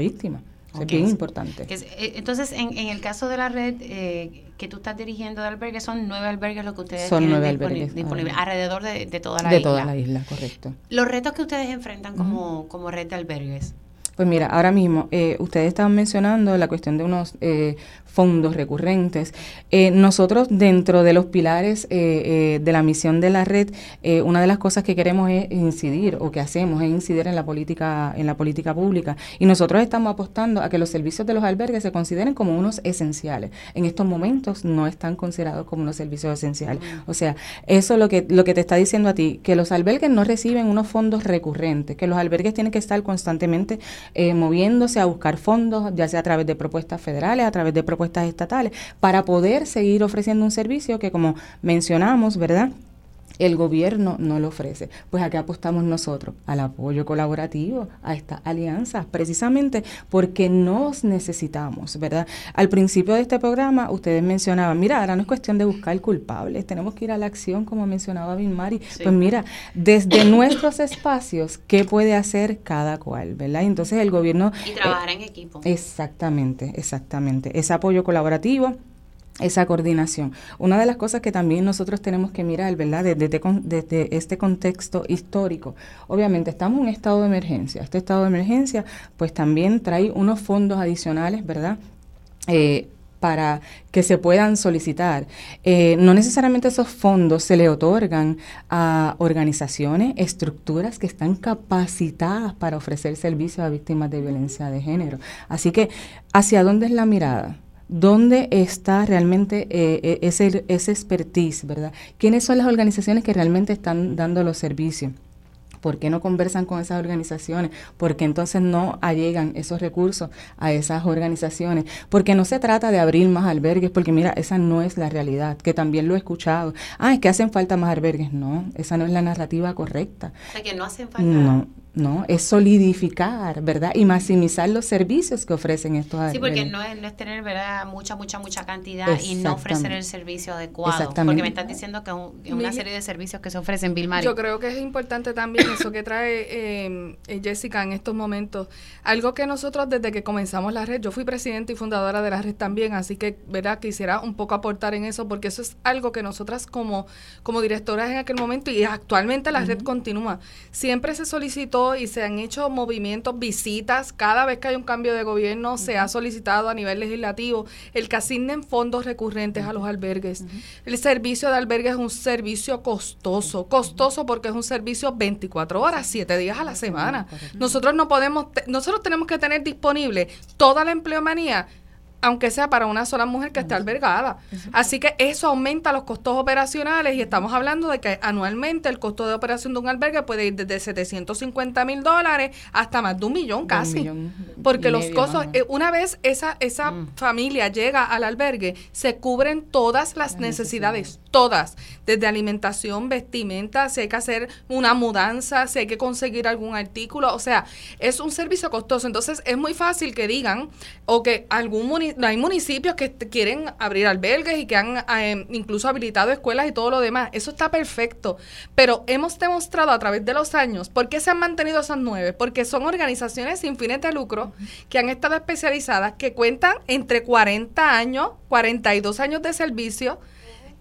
víctima. Es importante. Eh, entonces, en, en, el caso de la red eh, que tú estás dirigiendo de albergues, son nueve albergues lo que ustedes son tienen disponibles alrededor de, de, toda la isla. De toda la isla, correcto. Los retos que ustedes enfrentan como, como red de albergues. Pues mira, ahora mismo, eh, ustedes estaban mencionando la cuestión de unos eh, fondos recurrentes. Eh, nosotros dentro de los pilares eh, eh, de la misión de la red, una de las cosas que queremos es incidir o que hacemos es incidir en la política en la política pública y nosotros estamos apostando a que los servicios de los albergues se consideren como unos esenciales. En estos momentos no están considerados como unos servicios esenciales. O sea, eso es lo que lo que te está diciendo a ti, que los albergues no reciben unos fondos recurrentes, que los albergues tienen que estar constantemente moviéndose a buscar fondos, ya sea a través de propuestas federales, a través de propuestas estatales para poder seguir ofreciendo un servicio que, como mencionamos, ¿verdad? El gobierno no lo ofrece. Pues a qué apostamos nosotros? Al apoyo colaborativo, a estas alianzas, precisamente porque nos necesitamos, ¿verdad? Al principio de este programa ustedes mencionaban, mira, ahora no es cuestión de buscar culpables, tenemos que ir a la acción, como mencionaba Binmari. Pues mira, desde nuestros espacios, ¿qué puede hacer cada cual, ¿verdad? Entonces el gobierno... Y trabajar en equipo. Exactamente, exactamente. Ese apoyo colaborativo esa coordinación. Una de las cosas que también nosotros tenemos que mirar, ¿verdad? Desde, este contexto histórico, obviamente estamos en un estado de emergencia. Este estado de emergencia, pues también trae unos fondos adicionales, ¿verdad? Eh, para que se puedan solicitar. Eh, no necesariamente esos fondos se le otorgan a organizaciones, estructuras que están capacitadas para ofrecer servicios a víctimas de violencia de género. Así que, ¿hacia dónde es la mirada? ¿Dónde está realmente eh, eh, ese, ese expertise, verdad? ¿Quiénes son las organizaciones que realmente están dando los servicios? ¿Por qué no conversan con esas organizaciones? ¿Por qué entonces no allegan esos recursos a esas organizaciones? Porque no se trata de abrir más albergues, porque mira, esa no es la realidad, que también lo he escuchado. Ah, es que hacen falta más albergues. No, esa no es la narrativa correcta. O sea, que no hacen falta. No, ¿no? Es solidificar, ¿verdad? Y maximizar los servicios que ofrecen estos Sí, porque no es, no es tener, ¿verdad? Mucha, mucha, mucha cantidad y no ofrecer el servicio adecuado. Porque me están diciendo que es una serie de servicios que se ofrecen, Vilmar. Yo creo que es importante también eso que trae eh, eh, Jessica en estos momentos. Algo que nosotros desde que comenzamos la red, yo fui presidenta y fundadora de la red también, así que, ¿verdad? Quisiera un poco aportar en eso, porque eso es algo que nosotras como, como directoras en aquel momento y actualmente la red continúa. Siempre se solicitó y se han hecho movimientos, visitas. Cada vez que hay un cambio de gobierno, se ha solicitado a nivel legislativo el que asignen fondos recurrentes a los albergues. El servicio de albergue es un servicio costoso. Costoso porque es un servicio 24 horas, 7 días a la semana. Nosotros no podemos, nosotros tenemos que tener disponible toda la empleomanía aunque sea para una sola mujer que esté albergada. Así que eso aumenta los costos operacionales y estamos hablando de que anualmente el costo de operación de un albergue puede ir desde 750 mil dólares hasta más de un millón casi. porque los costos, eh, una vez esa, esa mm. familia llega al albergue, se cubren todas las necesidades, todas, desde alimentación, vestimenta, si hay que hacer una mudanza, si hay que conseguir algún artículo, o sea, es un servicio costoso. Entonces es muy fácil que digan o que algún municipio hay municipios que quieren abrir albergues y que han eh, incluso habilitado escuelas y todo lo demás. Eso está perfecto. Pero hemos demostrado a través de los años por qué se han mantenido esas nueve. Porque son organizaciones sin fines de lucro que han estado especializadas, que cuentan entre 40 años, 42 años de servicio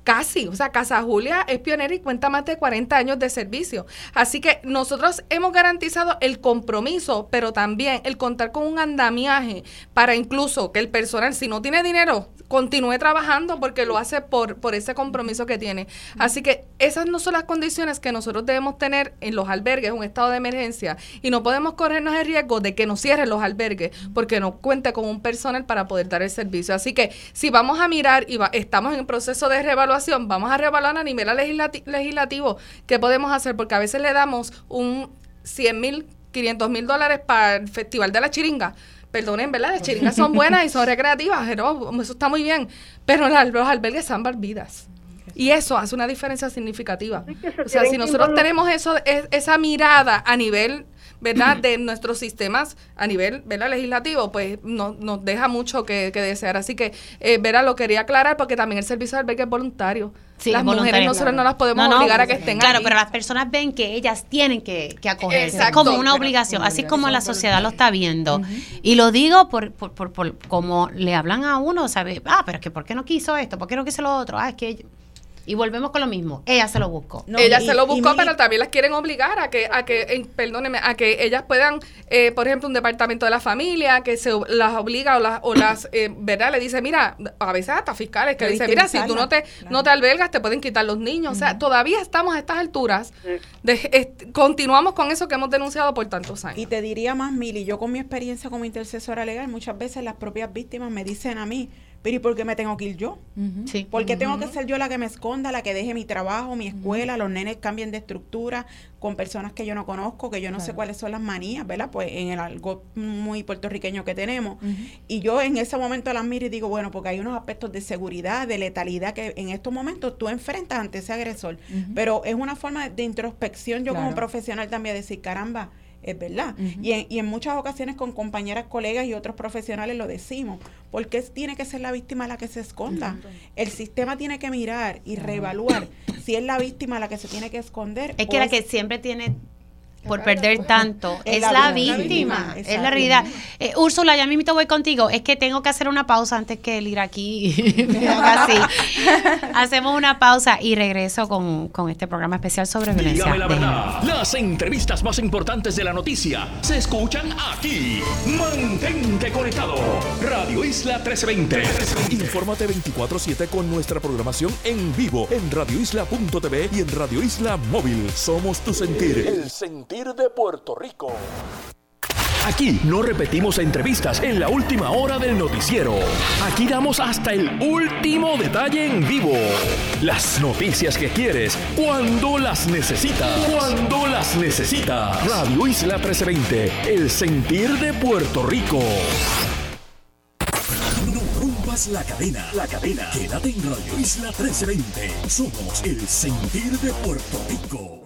Casi, o sea, Casa Julia es pionera y cuenta más de 40 años de servicio. Así que nosotros hemos garantizado el compromiso, pero también el contar con un andamiaje para incluso que el personal, si no tiene dinero, continúe trabajando porque lo hace por, por ese compromiso que tiene. Así que esas no son las condiciones que nosotros debemos tener en los albergues, un estado de emergencia, y no podemos corrernos el riesgo de que nos cierren los albergues porque no cuente con un personal para poder dar el servicio. Así que si vamos a mirar y estamos en el proceso de reevaluación, vamos a reevaluar a nivel legislativo qué podemos hacer, porque a veces le damos un 100 mil, 500 mil dólares para el Festival de la Chiringa. Perdonen, ¿verdad? Las *laughs* chiringas son buenas y son recreativas, pero eso está muy bien. Pero los albergues salvan vidas. Y eso hace una diferencia significativa. O sea, si nosotros tenemos eso, esa mirada a nivel ¿verdad? *clears throat* de nuestros sistemas a nivel ¿verdad? legislativo, pues no, nos deja mucho que, desear. Así que, eh, lo quería aclarar porque también el servicio de albergue es voluntario. las mujeres nosotros no las podemos obligar a que estén Claro, pero las personas ven que ellas tienen que, que acogerse como una obligación, así como la sociedad lo está viendo. Y lo digo por, por, por, como le hablan a uno, ¿sabe? Ah, pero es que ¿por qué no quiso esto? ¿Por qué no quiso lo otro? Ah, es que Y volvemos con lo mismo. Ella se lo buscó. ella se lo buscó, pero también las quieren obligar a que, a que perdóneme, a que ellas puedan, eh, por ejemplo, un departamento de la familia que se las obliga o las, o las eh, ¿verdad? Le dice, mira, a veces hasta fiscales que dicen, mira, si tú no te, no te albergas, te pueden quitar los niños. O sea, todavía estamos a estas alturas, de, continuamos con eso que hemos denunciado por tantos años. Y te diría más, Mili, yo con mi experiencia como intercesora legal, muchas veces las propias víctimas me dicen a mí, pero ¿y por qué me tengo que ir yo? sí. ¿Por qué tengo que ser yo la que me esconda, la que deje mi trabajo, mi escuela, los nenes cambien de estructura con personas que yo no conozco, que yo no sé cuáles son las manías, ¿verdad? Pues en el algo muy puertorriqueño que tenemos. Y yo en ese momento las miro y digo, bueno, porque hay unos aspectos de seguridad, de letalidad que en estos momentos tú enfrentas ante ese agresor. Pero es una forma de introspección yo como profesional también decir, caramba, es verdad. y, en, y, en, muchas ocasiones con compañeras, colegas y otros profesionales lo decimos. porque tiene que ser la víctima la que se esconda? El sistema tiene que mirar y reevaluar si es la víctima la que se tiene que esconder. Es que la que siempre tiene por perder tanto. *laughs* Es, la, víctima, es la realidad. Eh, Úrsula, ya mismo voy contigo. Es que tengo que hacer una pausa antes que el ir aquí *laughs* así. *laughs* Hacemos una pausa y regreso con, este programa especial sobre violencia. Dígame la verdad. Las entrevistas más importantes de la noticia se escuchan aquí. Mantente conectado. Radio Isla 1320. Infórmate 24-7 con nuestra programación en vivo en radioisla.tv y en Radio Isla Móvil. Somos tu sentir. El sentir de Puerto Rico. Aquí no repetimos entrevistas en la última hora del noticiero. Aquí damos hasta el último detalle en vivo. Las noticias que quieres cuando las necesitas. Cuando las necesitas. Radio Isla 1320, el sentir de Puerto Rico. No rompas la cadena. La cadena. Quédate en Radio Isla 1320. Somos el sentir de Puerto Rico.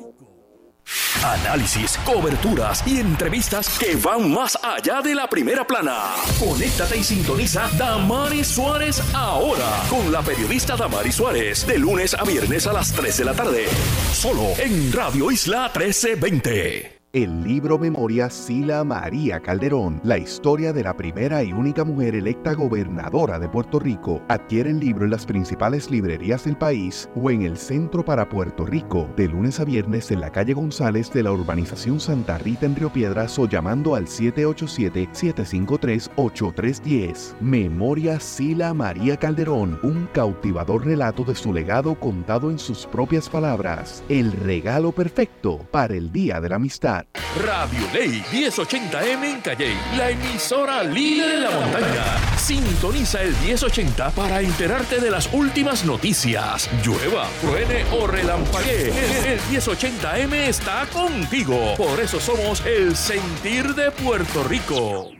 Análisis, coberturas y entrevistas que van más allá de la primera plana. Conéctate y sintoniza Damari Suárez ahora con la periodista Damari Suárez de lunes a viernes a las 3 de la tarde. Solo en Radio Isla 1320. El libro Memoria Sila María Calderón, la historia de la primera y única mujer electa gobernadora de Puerto Rico. Adquiere el libro en las principales librerías del país o en el Centro para Puerto Rico, de lunes a viernes en la calle González de la urbanización Santa Rita en Río Piedras o llamando al 787-753-8310. Memoria Sila María Calderón, un cautivador relato de su legado contado en sus propias palabras. El regalo perfecto para el Día de la Amistad. Radio Ley 1080M en Calle, la emisora líder en la montaña. Sintoniza el 1080 para enterarte de las últimas noticias. Llueva, truene o relampaguee. El 1080M está contigo. Por eso somos el sentir de Puerto Rico.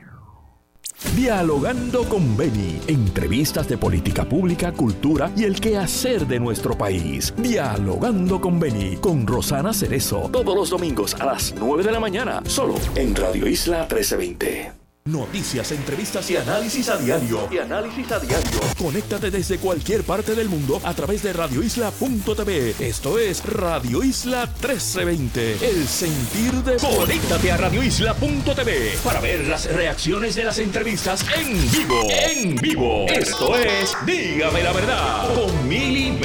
Dialogando con Beni. Entrevistas de política pública, cultura y el quehacer de nuestro país. Dialogando con Beni. Con Rosana Cerezo. Todos los domingos a las 9 de la mañana. Solo en Radio Isla 1320. Noticias, entrevistas y análisis a diario. Y análisis a diario. Conéctate desde cualquier parte del mundo a través de radioisla.tv. Esto es Radio Isla 1320. El sentir de. Conéctate a radioisla.tv para ver las reacciones de las entrevistas en vivo. En vivo. Esto es Dígame la verdad con Mili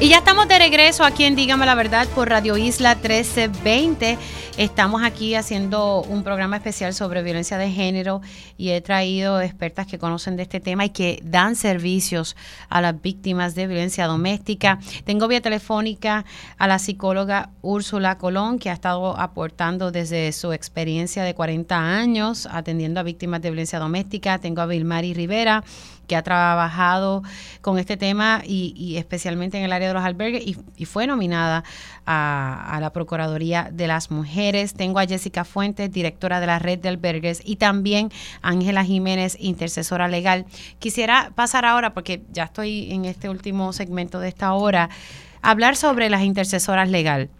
Y ya estamos de regreso aquí en Dígame la verdad por Radio Isla 1320. Estamos aquí haciendo un programa especial sobre violencia de género y he traído expertas que conocen de este tema y que dan servicios a las víctimas de violencia doméstica. Tengo vía telefónica a la psicóloga Úrsula Colón, que ha estado aportando desde su experiencia de 40 años atendiendo a víctimas de violencia doméstica. Tengo a Vilmari Rivera que ha trabajado con este tema y, especialmente en el área de los albergues y, fue nominada a, la Procuraduría de las Mujeres. Tengo a Jessica Fuentes, directora de la red de albergues, y también Ángela Jiménez, intercesora legal. Quisiera pasar ahora, porque ya estoy en este último segmento de esta hora, hablar sobre las intercesoras legal.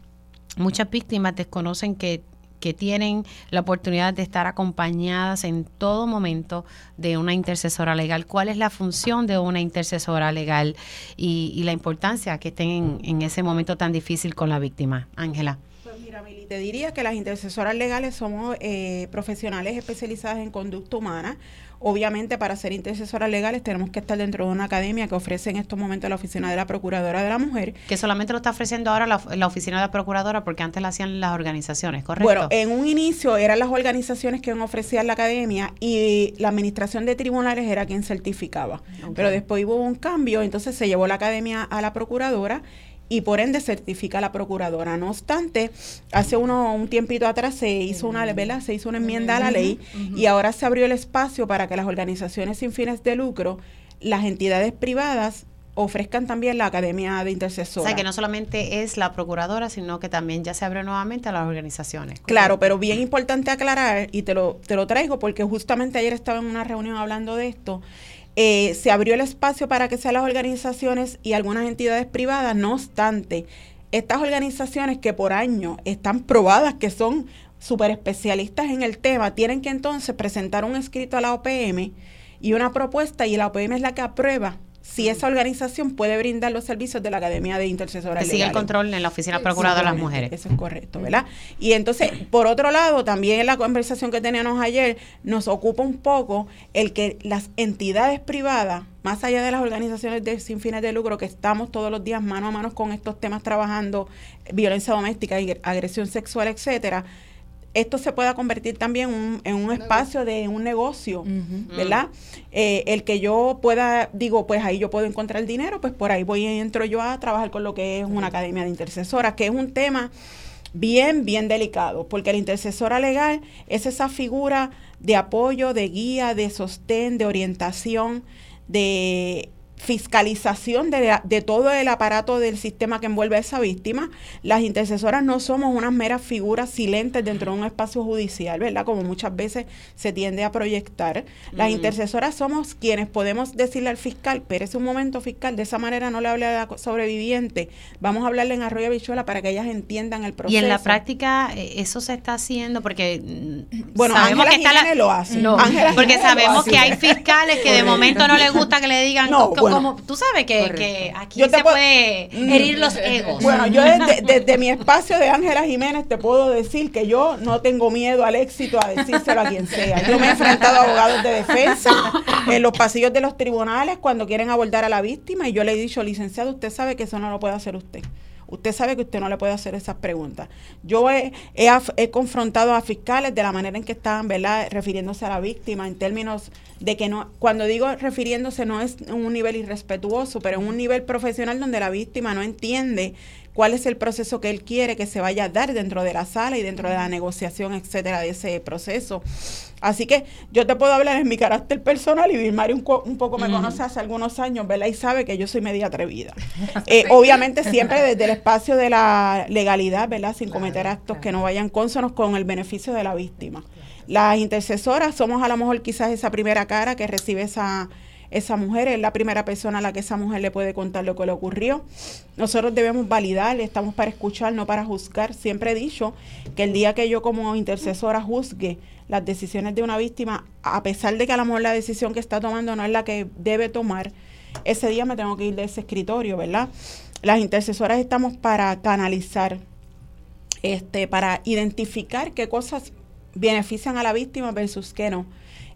Muchas víctimas desconocen que que tienen la oportunidad de estar acompañadas en todo momento de una intercesora legal. ¿Cuál es la función de una intercesora legal y, la importancia que estén en, ese momento tan difícil con la víctima? Ángela. Pues mira, te diría que las intercesoras legales somos eh, profesionales especializadas en conducta humana obviamente para ser intercesoras legales tenemos que estar dentro de una academia que ofrece en estos momentos la Oficina de la Procuradora de la Mujer. Que solamente lo está ofreciendo ahora la, la Oficina de la Procuradora porque antes la hacían las organizaciones, ¿correcto? Bueno, en un inicio eran las organizaciones que ofrecían la academia y la administración de tribunales era quien certificaba. Pero después hubo un cambio, entonces se llevó la academia a la Procuradora y por ende certifica la procuradora. No obstante, hace uno un tiempito atrás se hizo una, ¿verdad? Se hizo una enmienda a la ley y ahora se abrió el espacio para que las organizaciones sin fines de lucro, las entidades privadas ofrezcan también la Academia de Intercesores. O sea, que no solamente es la procuradora, sino que también ya se abre nuevamente a las organizaciones. Claro, pero bien importante aclarar, y te lo, te lo traigo porque justamente ayer estaba en una reunión hablando de esto, eh, se abrió el espacio para que sean las organizaciones y algunas entidades privadas, no obstante, estas organizaciones que por año están probadas que son súper especialistas en el tema, tienen que entonces presentar un escrito a la OPM y una propuesta y la OPM es la que aprueba si esa organización puede brindar los servicios de la Academia de Intercesoras que sigue el control en la Oficina Procuradora de las Mujeres. Eso es correcto, ¿verdad? Y entonces, por otro lado, también en la conversación que teníamos ayer, nos ocupa un poco el que las entidades privadas, más allá de las organizaciones de, sin fines de lucro, que estamos todos los días mano a mano con estos temas trabajando, violencia doméstica, y agresión sexual, etcétera, esto se pueda convertir también en un espacio de un negocio, ¿verdad? Eh, el que yo pueda, digo, pues ahí yo puedo encontrar dinero, pues por ahí voy y entro yo a trabajar con lo que es una academia de intercesoras, que es un tema bien, bien delicado, porque la intercesora legal es esa figura de apoyo, de guía, de sostén, de orientación, de fiscalización de, de, todo el aparato del sistema que envuelve a esa víctima. Las intercesoras no somos unas meras figuras silentes dentro de un espacio judicial, ¿verdad? Como muchas veces se tiende a proyectar. Las intercesoras somos quienes podemos decirle al fiscal, pero es un momento fiscal, de esa manera no le hable a la sobreviviente, vamos a hablarle en arroyo bichuela para que ellas entiendan el proceso. Y en la práctica eh, eso se está haciendo porque mm, bueno, sabemos que está la... lo hace. No, porque sabemos que hay fiscales que de momento no les gusta que le digan no, como tú sabes que, aquí se puede mm. herir los egos. Bueno, yo *laughs* desde, mi espacio de Ángela Jiménez te puedo decir que yo no tengo miedo al éxito a decírselo a quien sea. Yo me he enfrentado a abogados de defensa en los pasillos de los tribunales cuando quieren abordar a la víctima y yo le he dicho, licenciado, usted sabe que eso no lo puede hacer usted. Usted sabe que usted no le puede hacer esas preguntas. Yo he, he, confrontado a fiscales de la manera en que estaban, ¿verdad?, refiriéndose a la víctima en términos de que no, cuando digo refiriéndose no es un nivel irrespetuoso, pero en un nivel profesional donde la víctima no entiende cuál es el proceso que él quiere que se vaya a dar dentro de la sala y dentro de la negociación, etcétera, de ese proceso. Así que yo te puedo hablar en mi carácter personal y Vilmari un, un poco me conoce hace algunos años, ¿verdad? Y sabe que yo soy media atrevida. *laughs* Eh, obviamente siempre desde el espacio de la legalidad, ¿verdad? Sin cometer actos que no vayan cónsonos con el beneficio de la víctima. Las intercesoras somos a lo mejor quizás esa primera cara que recibe esa esa mujer, es la primera persona a la que esa mujer le puede contar lo que le ocurrió. Nosotros debemos validar, estamos para escuchar, no para juzgar. Siempre he dicho que el día que yo como intercesora juzgue las decisiones de una víctima, a pesar de que a lo mejor la decisión que está tomando no es la que debe tomar, ese día me tengo que ir de ese escritorio, ¿verdad? Las intercesoras estamos para canalizar, este, para identificar qué cosas benefician a la víctima versus qué no.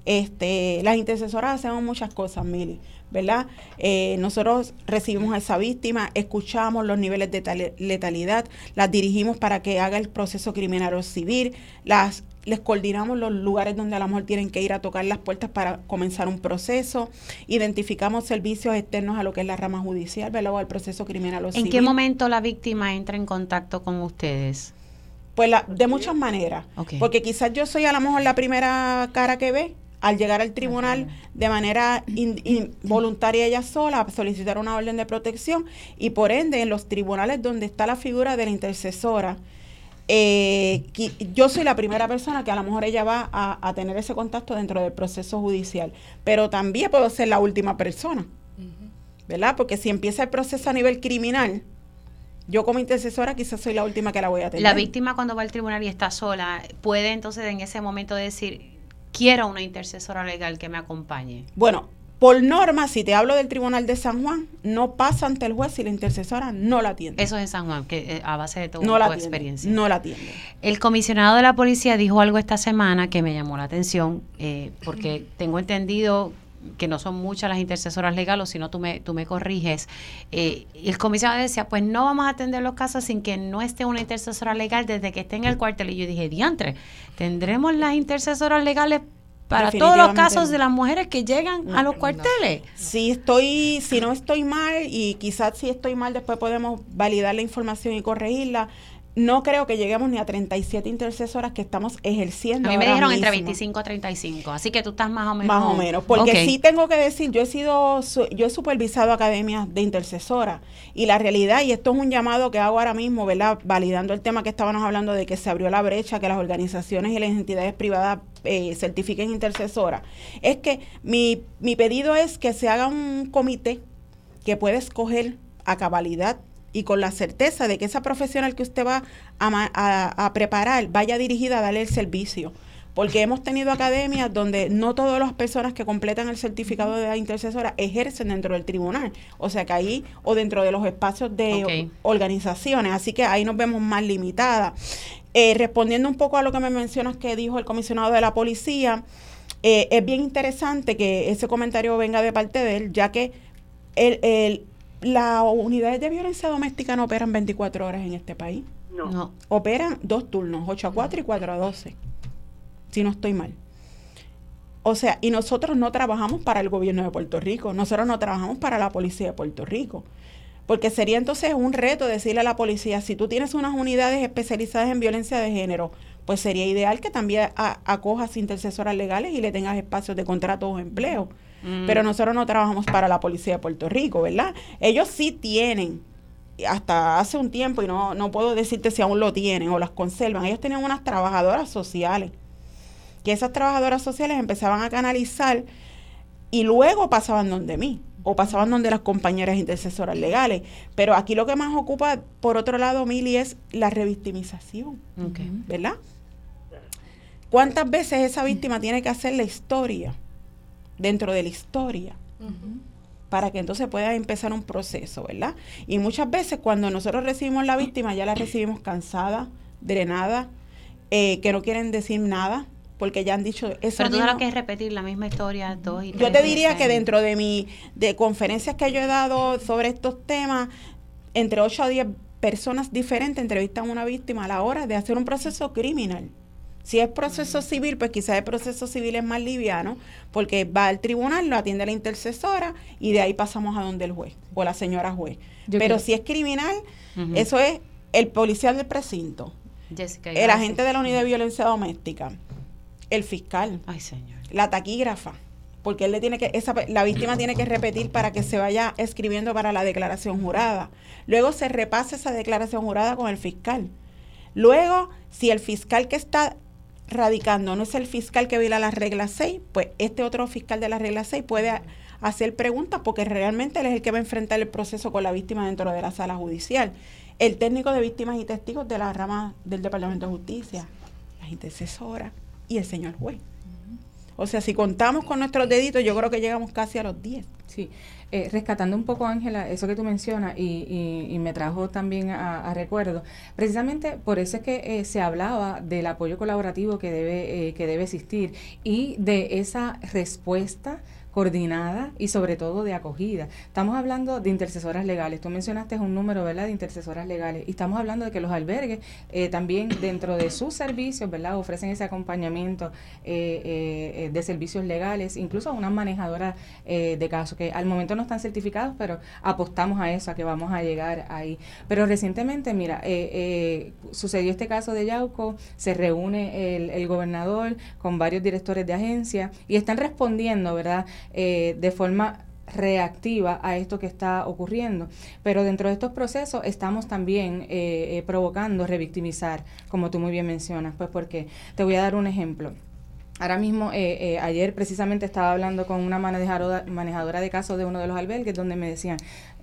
Este, las intercesoras hacemos muchas cosas, Mili, ¿verdad? Eh, nosotros recibimos a esa víctima, escuchamos los niveles de letalidad, las dirigimos para que haga el proceso criminal o civil, las les coordinamos los lugares donde a lo mejor tienen que ir a tocar las puertas para comenzar un proceso, identificamos servicios externos a lo que es la rama judicial, ¿verdad? O al proceso criminal o civil. ¿En qué momento la víctima entra en contacto con ustedes? Pues de muchas maneras, porque quizás yo soy a lo mejor la primera cara que ve, al llegar al tribunal de manera involuntaria ella sola, solicitar una orden de protección y por ende en los tribunales donde está la figura de la intercesora, eh, yo soy la primera persona que a lo mejor ella va a, tener ese contacto dentro del proceso judicial, pero también puedo ser la última persona, ¿verdad? Porque si empieza el proceso a nivel criminal, yo como intercesora quizás soy la última que la voy a tener. La víctima cuando va al tribunal y está sola, puede entonces en ese momento decir, quiero una intercesora legal que me acompañe. Bueno, por norma, si te hablo del Tribunal de San Juan, no pasa ante el juez si la intercesora no la atiende. Eso es en San Juan, que eh, a base de tu, no la experiencia. No la atiende. El comisionado de la policía dijo algo esta semana que me llamó la atención, eh, porque tengo entendido que no son muchas las intercesoras legales, si no tú me, tú me corriges. Eh, y el comisionado decía, pues no vamos a atender los casos sin que no esté una intercesora legal desde que esté en el cuartel. Y yo dije, diantre, ¿tendremos las intercesoras legales para todos los casos de las mujeres que llegan a los cuarteles. Si estoy, si no estoy mal y quizás si estoy mal después podemos validar la información y corregirla no creo que lleguemos ni a 37 intercesoras que estamos ejerciendo. A mí me dijeron entre 25 a 35, así que tú estás más o menos. Más o menos, porque sí tengo que decir, yo he sido, yo he supervisado academias de intercesora y la realidad, y esto es un llamado que hago ahora mismo, ¿verdad? Validando el tema que estábamos hablando de que se abrió la brecha, que las organizaciones y las entidades privadas eh, certifiquen intercesora, es que mi, mi pedido es que se haga un comité que pueda escoger a cabalidad y con la certeza de que esa profesional que usted va a, preparar vaya dirigida a darle el servicio. Porque hemos tenido academias donde no todas las personas que completan el certificado de la intercesora ejercen dentro del tribunal. O sea que ahí, o dentro de los espacios de organizaciones. Así que ahí nos vemos más limitadas. Eh, respondiendo un poco a lo que me mencionas que dijo el comisionado de la policía, eh, es bien interesante que ese comentario venga de parte de él, ya que el, el las unidades de violencia doméstica no operan 24 horas en este país. No. Operan dos turnos, 8 a 4 y 4 a 12. Si no estoy mal. O sea, y nosotros no trabajamos para el gobierno de Puerto Rico, nosotros no trabajamos para la policía de Puerto Rico. Porque sería entonces un reto decirle a la policía, si tú tienes unas unidades especializadas en violencia de género, pues sería ideal que también acojas intercesoras legales y le tengas espacios de contrato o empleo. Mm. Pero nosotros no trabajamos para la policía de Puerto Rico, ¿verdad? Ellos sí tienen, hasta hace un tiempo, y no, no puedo decirte si aún lo tienen o las conservan, ellos tenían unas trabajadoras sociales, que esas trabajadoras sociales empezaban a canalizar y luego pasaban donde mí o pasaban donde las compañeras intercesoras legales. Pero aquí lo que más ocupa, por otro lado, Mili, es la revictimización, ¿verdad? ¿Cuántas veces esa víctima tiene que hacer la historia? Dentro de la historia. Para que entonces pueda empezar un proceso, ¿verdad? Y muchas veces cuando nosotros recibimos la víctima, ya la recibimos cansada, drenada, eh, que no quieren decir nada, porque ya han dicho eso. Pero tú sabes que es repetir la misma historia dos y Yo te diría que dentro de mi de conferencias que yo he dado sobre estos temas, entre 8 a 10 personas diferentes entrevistan a una víctima a la hora de hacer un proceso criminal. Si es proceso civil, pues quizás el proceso civil es más liviano, porque va al tribunal, lo atiende la intercesora y de ahí pasamos a donde el juez o la señora juez. Pero si es criminal, eso es el policial del precinto, el agente de la unidad de violencia doméstica, el fiscal, la taquígrafa, porque él le tiene que esa, la víctima tiene que repetir para que se vaya escribiendo para la declaración jurada. Luego se repasa esa declaración jurada con el fiscal. Luego, si el fiscal que está radicando no es el fiscal que viola la regla 6, pues este otro fiscal de la regla 6 puede hacer preguntas porque realmente él es el que va a enfrentar el proceso con la víctima dentro de la sala judicial. El técnico de víctimas y testigos de la rama del Departamento de Justicia, la intercesora y el señor juez. O sea, si contamos con nuestros deditos, yo creo que llegamos casi a los 10. Sí, eh, rescatando un poco, Ángela, eso que tú mencionas y, y, me trajo también a, recuerdo, precisamente por eso es que eh, se hablaba del apoyo colaborativo que debe, eh, que debe existir y de esa respuesta coordinada y sobre todo de acogida. Estamos hablando de intercesoras legales. Tú mencionaste un número, ¿verdad?, de intercesoras legales. Y estamos hablando de que los albergues eh, también dentro de sus servicios, ¿verdad?, ofrecen ese acompañamiento eh, eh, de servicios legales, incluso a una manejadora de casos que al momento no están certificados, pero apostamos a eso, a que vamos a llegar ahí. Pero recientemente, mira, sucedió este caso de Yauco, se reúne el, el gobernador con varios directores de agencia y están respondiendo, ¿verdad? Eh, de forma reactiva a esto que está ocurriendo. Pero dentro de estos procesos estamos también eh, eh, provocando revictimizar, como tú muy bien mencionas, pues porque te voy a dar un ejemplo. Ahora mismo, ayer precisamente estaba hablando con una manejadora, manejadora de casos de uno de los albergues donde me decían,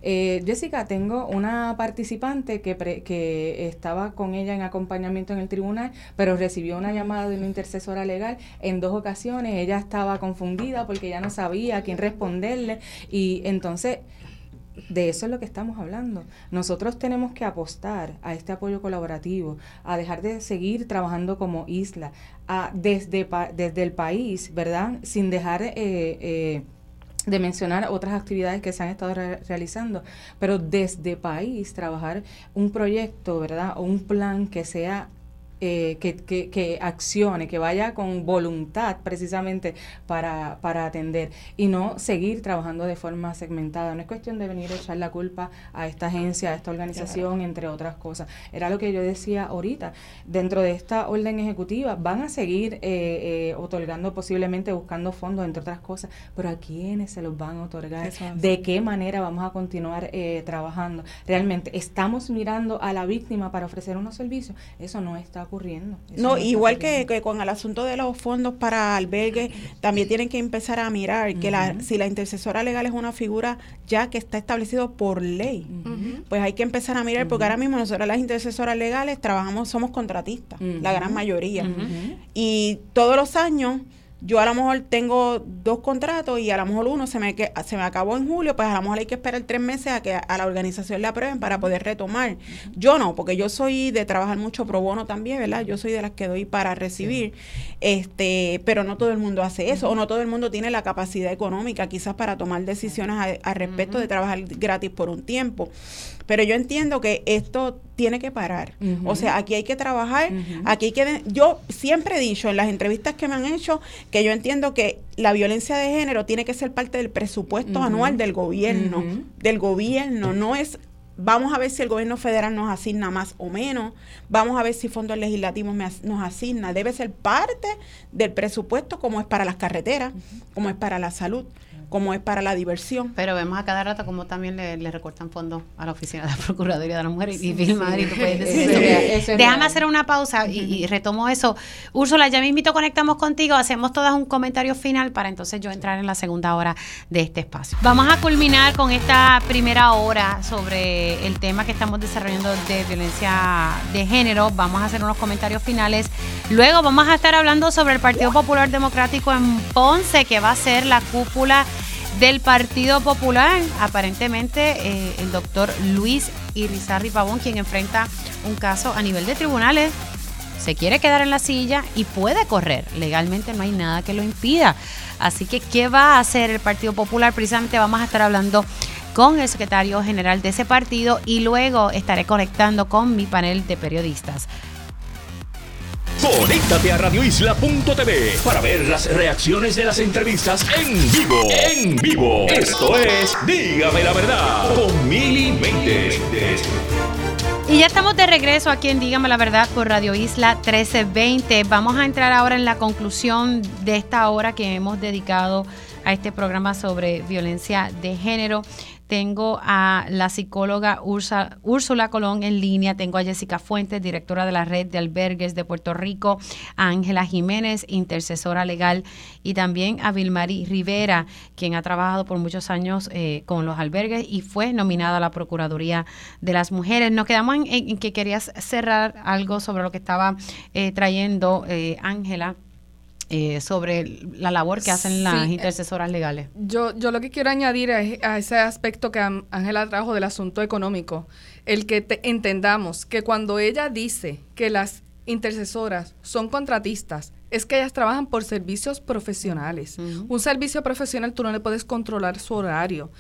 Eh, Jessica, tengo una participante que, que estaba con ella en acompañamiento en el tribunal, pero recibió una llamada de una intercesora legal en dos ocasiones. Ella estaba confundida porque ya no sabía a quién responderle y entonces de eso es lo que estamos hablando. Nosotros tenemos que apostar a este apoyo colaborativo, a dejar de seguir trabajando como isla, a, desde, desde el país, ¿verdad? Sin dejar... Eh, eh, de mencionar otras actividades que se han estado realizando, pero desde país trabajar un proyecto, ¿verdad? O un plan que sea eh, que, que, que, accione, que vaya con voluntad precisamente para, para atender y no seguir trabajando de forma segmentada. No es cuestión de venir a echar la culpa a esta agencia, a esta organización, entre otras cosas. Era lo que yo decía ahorita. Dentro de esta orden ejecutiva van a seguir eh, eh, otorgando, posiblemente buscando fondos, entre otras cosas, pero ¿a quiénes se los van a otorgar? ¿De qué manera vamos a continuar trabajando? Realmente, ¿estamos mirando a la víctima para ofrecer unos servicios? Eso no está ocurriendo. No, igual que, con el asunto de los fondos para albergue, también tienen que empezar a mirar que la, si la intercesora legal es una figura ya que está establecido por ley, pues hay que empezar a mirar, porque ahora mismo nosotros las intercesoras legales trabajamos, somos contratistas, la gran mayoría. Y todos los años yo a lo mejor tengo dos contratos y a lo mejor uno se me, se me acabó en julio, pues a lo mejor hay que esperar tres meses a que a la organización le aprueben para poder retomar. Yo no, porque yo soy de trabajar mucho pro bono también, ¿verdad? Yo soy de las que doy para recibir, este, pero no todo el mundo hace eso, o no todo el mundo tiene la capacidad económica quizás para tomar decisiones al respecto de trabajar gratis por un tiempo. Pero yo entiendo que esto tiene que parar. O sea, aquí hay que trabajar, aquí hay que... Yo siempre he dicho en las entrevistas que me han hecho que yo entiendo que la violencia de género tiene que ser parte del presupuesto anual del gobierno, del gobierno, no es vamos a ver si el gobierno federal nos asigna más o menos, vamos a ver si fondos legislativos nos asigna, debe ser parte del presupuesto como es para las carreteras, como es para la salud como es para la diversión. Pero vemos a cada rato como también le, recortan fondos a la Oficina de la *laughs* Procuraduría de la Mujer y, filmar y tú puedes decir eso. Déjame hacer una pausa y, retomo eso. Úrsula, ya mismito conectamos contigo, hacemos todas un comentario final para entonces yo entrar en la segunda hora de este espacio. Vamos a culminar con esta primera hora sobre el tema que estamos desarrollando de violencia de género. Vamos a hacer unos comentarios finales. Luego vamos a estar hablando sobre el Partido Popular Democrático en Ponce, que va a ser la cúpula del Partido Popular, aparentemente eh, el doctor Luis Irizarri Pavón, quien enfrenta un caso a nivel de tribunales, se quiere quedar en la silla y puede correr. Legalmente no hay nada que lo impida. Así que, ¿qué va a hacer el Partido Popular? Precisamente vamos a estar hablando con el secretario general de ese partido y luego estaré conectando con mi panel de periodistas. Conéctate a radioisla.tv para ver las reacciones de las entrevistas en vivo. En vivo. Esto es Dígame la verdad con Mili Y ya estamos de regreso aquí en Dígame la Verdad por Radio Isla 1320. Vamos a entrar ahora en la conclusión de esta hora que hemos dedicado a este programa sobre violencia de género. Tengo a la psicóloga Úrsula Colón en línea, tengo a Jessica Fuentes, directora de la red de albergues de Puerto Rico, a Ángela Jiménez, intercesora legal, y también a Vilmari Rivera, quien ha trabajado por muchos años eh, con los albergues y fue nominada a la Procuraduría de las Mujeres. Nos quedamos en, que querías cerrar algo sobre lo que estaba eh, trayendo eh, Ángela. Sobre la labor que hacen las intercesoras legales. Yo, yo lo que quiero añadir a, ese aspecto que Ángela trajo del asunto económico, el que entendamos que cuando ella dice que las intercesoras son contratistas, es que ellas trabajan por servicios profesionales. Un servicio profesional tú no le puedes controlar su horario,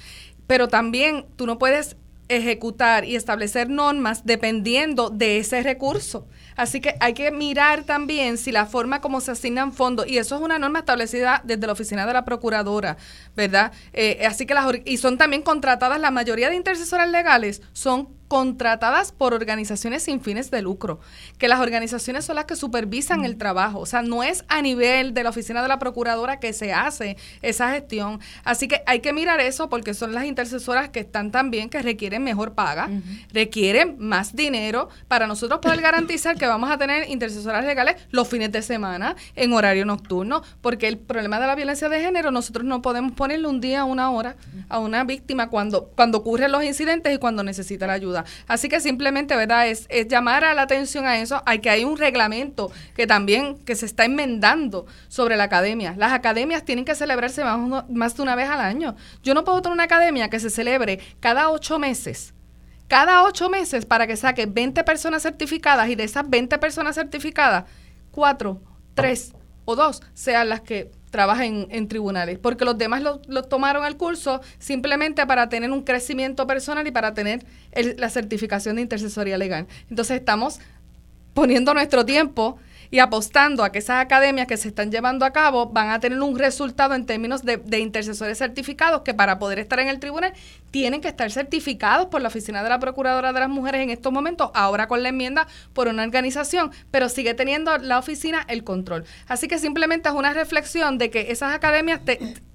pero también tú no puedes ejecutar y establecer normas dependiendo de ese recurso. Así que hay que mirar también si la forma como se asignan fondos, y eso es una norma establecida desde la oficina de la procuradora, ¿verdad? Eh, así que las, y son también contratadas, la mayoría de intercesoras legales son contratadas por organizaciones sin fines de lucro, que las organizaciones son las que supervisan el trabajo, o sea, no es a nivel de la oficina de la procuradora que se hace esa gestión. Así que hay que mirar eso porque son las intercesoras que están también, que requieren mejor paga, requieren más dinero para nosotros poder *laughs* garantizar que vamos a tener intercesoras legales los fines de semana, en horario nocturno, porque el problema de la violencia de género, nosotros no podemos ponerle un día, una hora a una víctima cuando, cuando ocurren los incidentes y cuando necesita la ayuda. Así que simplemente, ¿verdad? Es, llamar a la atención a eso, hay que hay un reglamento que también que se está enmendando sobre la academia. Las academias tienen que celebrarse más, más de una vez al año. Yo no puedo tener una academia que se celebre cada ocho meses cada ocho meses para que saque 20 personas certificadas y de esas 20 personas certificadas, cuatro, tres o dos sean las que trabajen en tribunales, porque los demás lo, tomaron el curso simplemente para tener un crecimiento personal y para tener la certificación de intercesoría legal. Entonces estamos poniendo nuestro tiempo y apostando a que esas academias que se están llevando a cabo van a tener un resultado en términos de, intercesores certificados que para poder estar en el tribunal tienen que estar certificados por la Oficina de la Procuradora de las Mujeres en estos momentos, ahora con la enmienda por una organización, pero sigue teniendo la oficina el control. Así que simplemente es una reflexión de que esas academias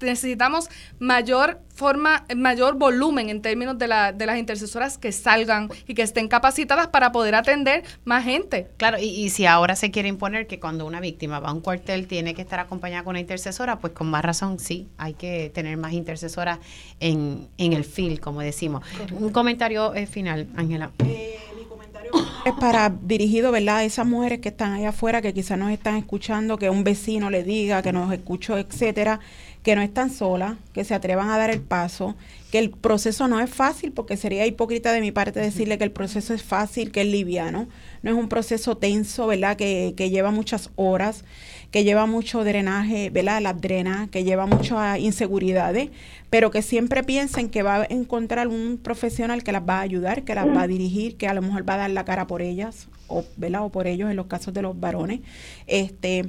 necesitamos mayor forma, mayor volumen en términos de, la, de las intercesoras que salgan y que estén capacitadas para poder atender más gente. Claro, y, si ahora se quiere imponer que cuando una víctima va a un cuartel tiene que estar acompañada con una intercesora, pues con más razón sí, hay que tener más intercesoras en, el como decimos. Un comentario eh, final, Ángela. Eh, mi comentario *coughs* es para dirigido, ¿verdad? A esas mujeres que están allá afuera, que quizás nos están escuchando, que un vecino le diga, que nos escuchó, etcétera que no están solas, que se atrevan a dar el paso, que el proceso no es fácil, porque sería hipócrita de mi parte decirle que el proceso es fácil, que es liviano. No es un proceso tenso, ¿verdad? Que, que lleva muchas horas, que lleva mucho drenaje, ¿verdad? La drena, que lleva muchas inseguridades, pero que siempre piensen que va a encontrar un profesional que las va a ayudar, que las va a dirigir, que a lo mejor va a dar la cara por ellas, o, ¿verdad? O por ellos en los casos de los varones. Este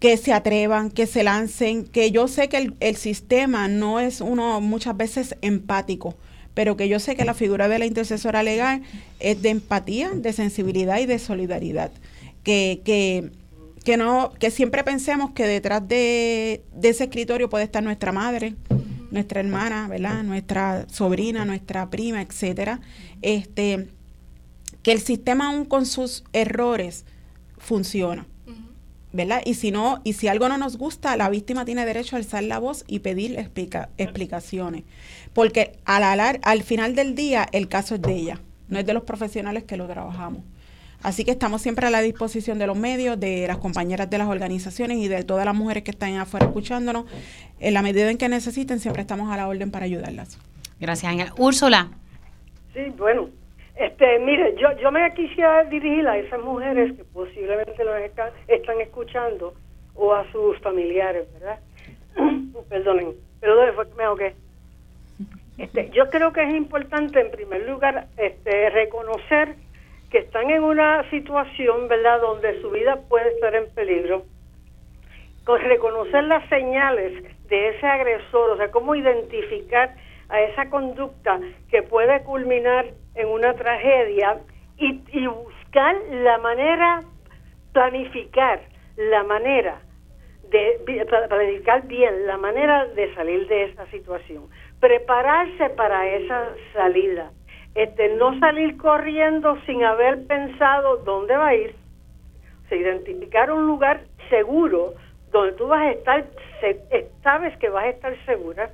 que se atrevan, que se lancen, que yo sé que el, sistema no es uno muchas veces empático, pero que yo sé que la figura de la intercesora legal es de empatía, de sensibilidad y de solidaridad. Que, que, que, no, que siempre pensemos que detrás de, ese escritorio puede estar nuestra madre, nuestra hermana, ¿verdad? Nuestra sobrina, nuestra prima, etcétera. Este, que el sistema aún con sus errores funciona ¿verdad? Y si no, y si algo no nos gusta, la víctima tiene derecho a alzar la voz y pedir explicaciones. Porque al, al final del día el caso es de ella, no es de los profesionales que lo trabajamos. Así que estamos siempre a la disposición de los medios, de las compañeras de las organizaciones y de todas las mujeres que están afuera escuchándonos. En la medida en que necesiten, siempre estamos a la orden para ayudarlas. Gracias, Ángel. Úrsula. Sí, bueno, este, mire, yo, yo me quisiera dirigir a esas mujeres que posiblemente nos están, están escuchando o a sus familiares, ¿verdad? *clears throat* Perdonen, perdón, fue que me ahogué. Este, yo creo que es importante, en primer lugar, este, reconocer que están en una situación, ¿verdad?, donde su vida puede estar en peligro. Con reconocer las señales de ese agresor, o sea, cómo identificar a esa conducta que puede culminar en una tragedia y, y buscar la manera, planificar la manera de planificar bien la manera de salir de esa situación, prepararse para esa salida, este, no salir corriendo sin haber pensado dónde va a ir, se identificar un lugar seguro donde tú vas a estar, sabes que vas a estar segura,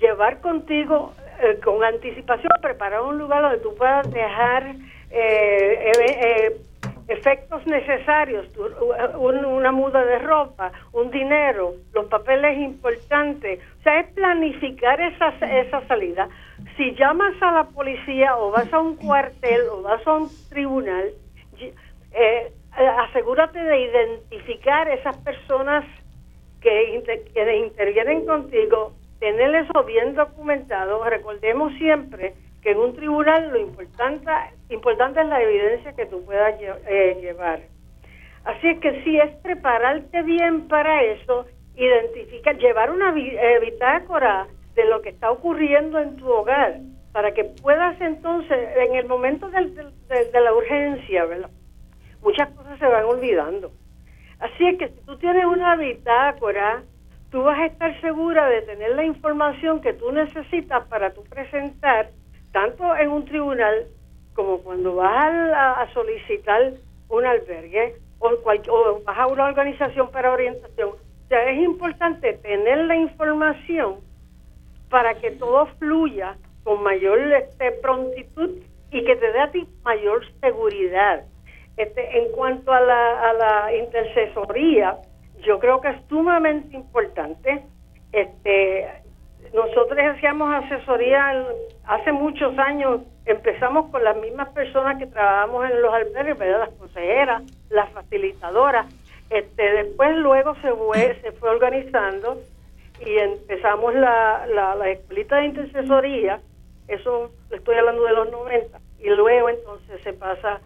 llevar contigo eh, con anticipación, preparar un lugar donde tú puedas dejar eh, eh, efectos necesarios, una muda de ropa, un dinero, los papeles importantes. O sea, es planificar esa, esa salida. Si llamas a la policía o vas a un cuartel o vas a un tribunal, asegúrate de identificar esas personas que, que intervienen contigo tener eso bien documentado. Recordemos siempre que en un tribunal lo importante, importante es la evidencia que tú puedas eh, llevar. Así es que si es prepararte bien para eso, identificar, llevar una eh, bitácora de lo que está ocurriendo en tu hogar para que puedas entonces, en el momento de, de la urgencia, ¿verdad? Muchas cosas se van olvidando. Así es que si tú tienes una bitácora, tú vas a estar segura de tener la información que tú necesitas para tú presentar, tanto en un tribunal como cuando vas a, solicitar un albergue o, o vas a una organización para orientación. O sea, es importante tener la información para que todo fluya con mayor este, prontitud y que te dé a ti mayor seguridad. Este, en cuanto a la, a la intercesoría, yo creo que es sumamente importante. Este, nosotros hacíamos asesoría hace muchos años, empezamos con las mismas personas que trabajamos en los albergues, las consejeras, las facilitadoras. Este, después luego se fue, se fue organizando y empezamos la, la, la escuelita de intercesoría, eso estoy hablando de los 90, y luego entonces se pasa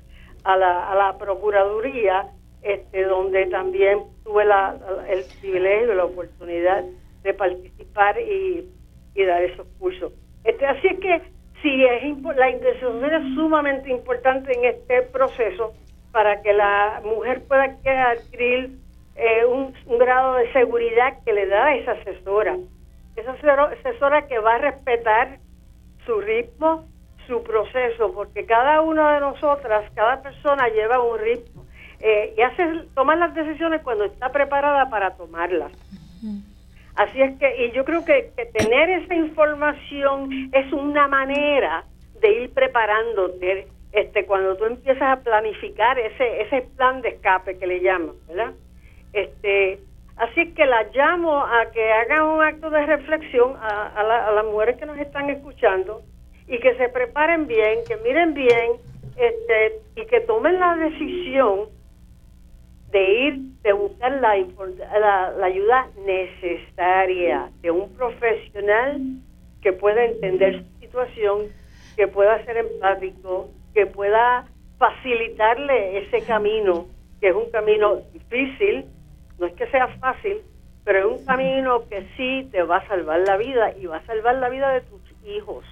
a la, a la Procuraduría, este, donde también tuve la, el privilegio, la oportunidad de participar y, y dar esos cursos. Este, así es que sí, es la intercesión es sumamente importante en este proceso para que la mujer pueda adquirir eh, un, grado de seguridad que le da esa asesora. Esa asesora que va a respetar su ritmo, su proceso, porque cada una de nosotras, cada persona lleva un ritmo eh, y hace tomar las decisiones cuando está preparada para tomarlas. Así es que, y yo creo que, tener esa información es una manera de ir preparándote este cuando tú empiezas a planificar ese ese plan de escape que le llaman, ¿verdad? Este, así que la llamo a que hagan un acto de reflexión a, a las mujeres que nos están escuchando y que se preparen bien, que miren bien este, y que tomen la decisión de ir, de buscar la, la, ayuda necesaria de un profesional que pueda entender su situación, que pueda ser empático, que pueda facilitarle ese camino, que es un camino difícil, no es que sea fácil, pero es un camino que sí te va a salvar la vida y va a salvar la vida de tus hijos.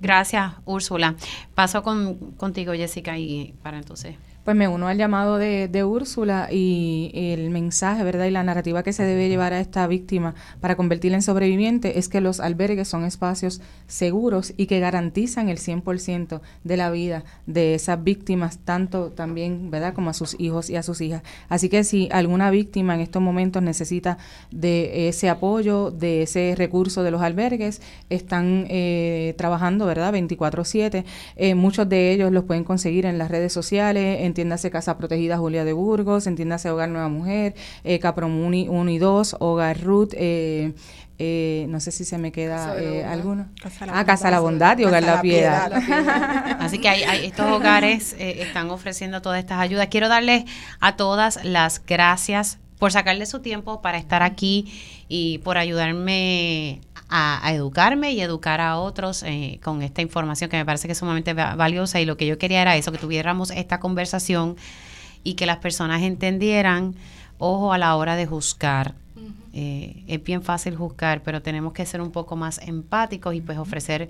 Gracias, Úrsula. Paso con, contigo, Jessica, y para entonces pues me uno al llamado de, de Úrsula y el mensaje, ¿verdad? Y la narrativa que se debe llevar a esta víctima para convertirla en sobreviviente es que los albergues son espacios seguros y que garantizan el 100% de la vida de esas víctimas, tanto también, ¿verdad?, como a sus hijos y a sus hijas. Así que si alguna víctima en estos momentos necesita de ese apoyo, de ese recurso de los albergues, están eh, trabajando, ¿verdad?, 24/7. Eh, muchos de ellos los pueden conseguir en las redes sociales, entiéndase Casa Protegida Julia de Burgos, entiéndase Hogar Nueva Mujer, eh, Capromuni 1 y 2, Hogar Ruth, eh, eh, no sé si se me queda eh, alguno. ah, Casa La Bondad y Hogar La Piedad. *laughs* Así que hay, estos hogares están ofreciendo todas estas ayudas. Quiero darles a todas las gracias por sacarle su tiempo para estar aquí y por ayudarme a, educarme y educar a otros eh, con esta información que me parece que es sumamente valiosa. Y lo que yo quería era eso, que tuviéramos esta conversación y que las personas entendieran, ojo a la hora de juzgar, eh, es bien fácil juzgar, pero tenemos que ser un poco más empáticos y pues ofrecer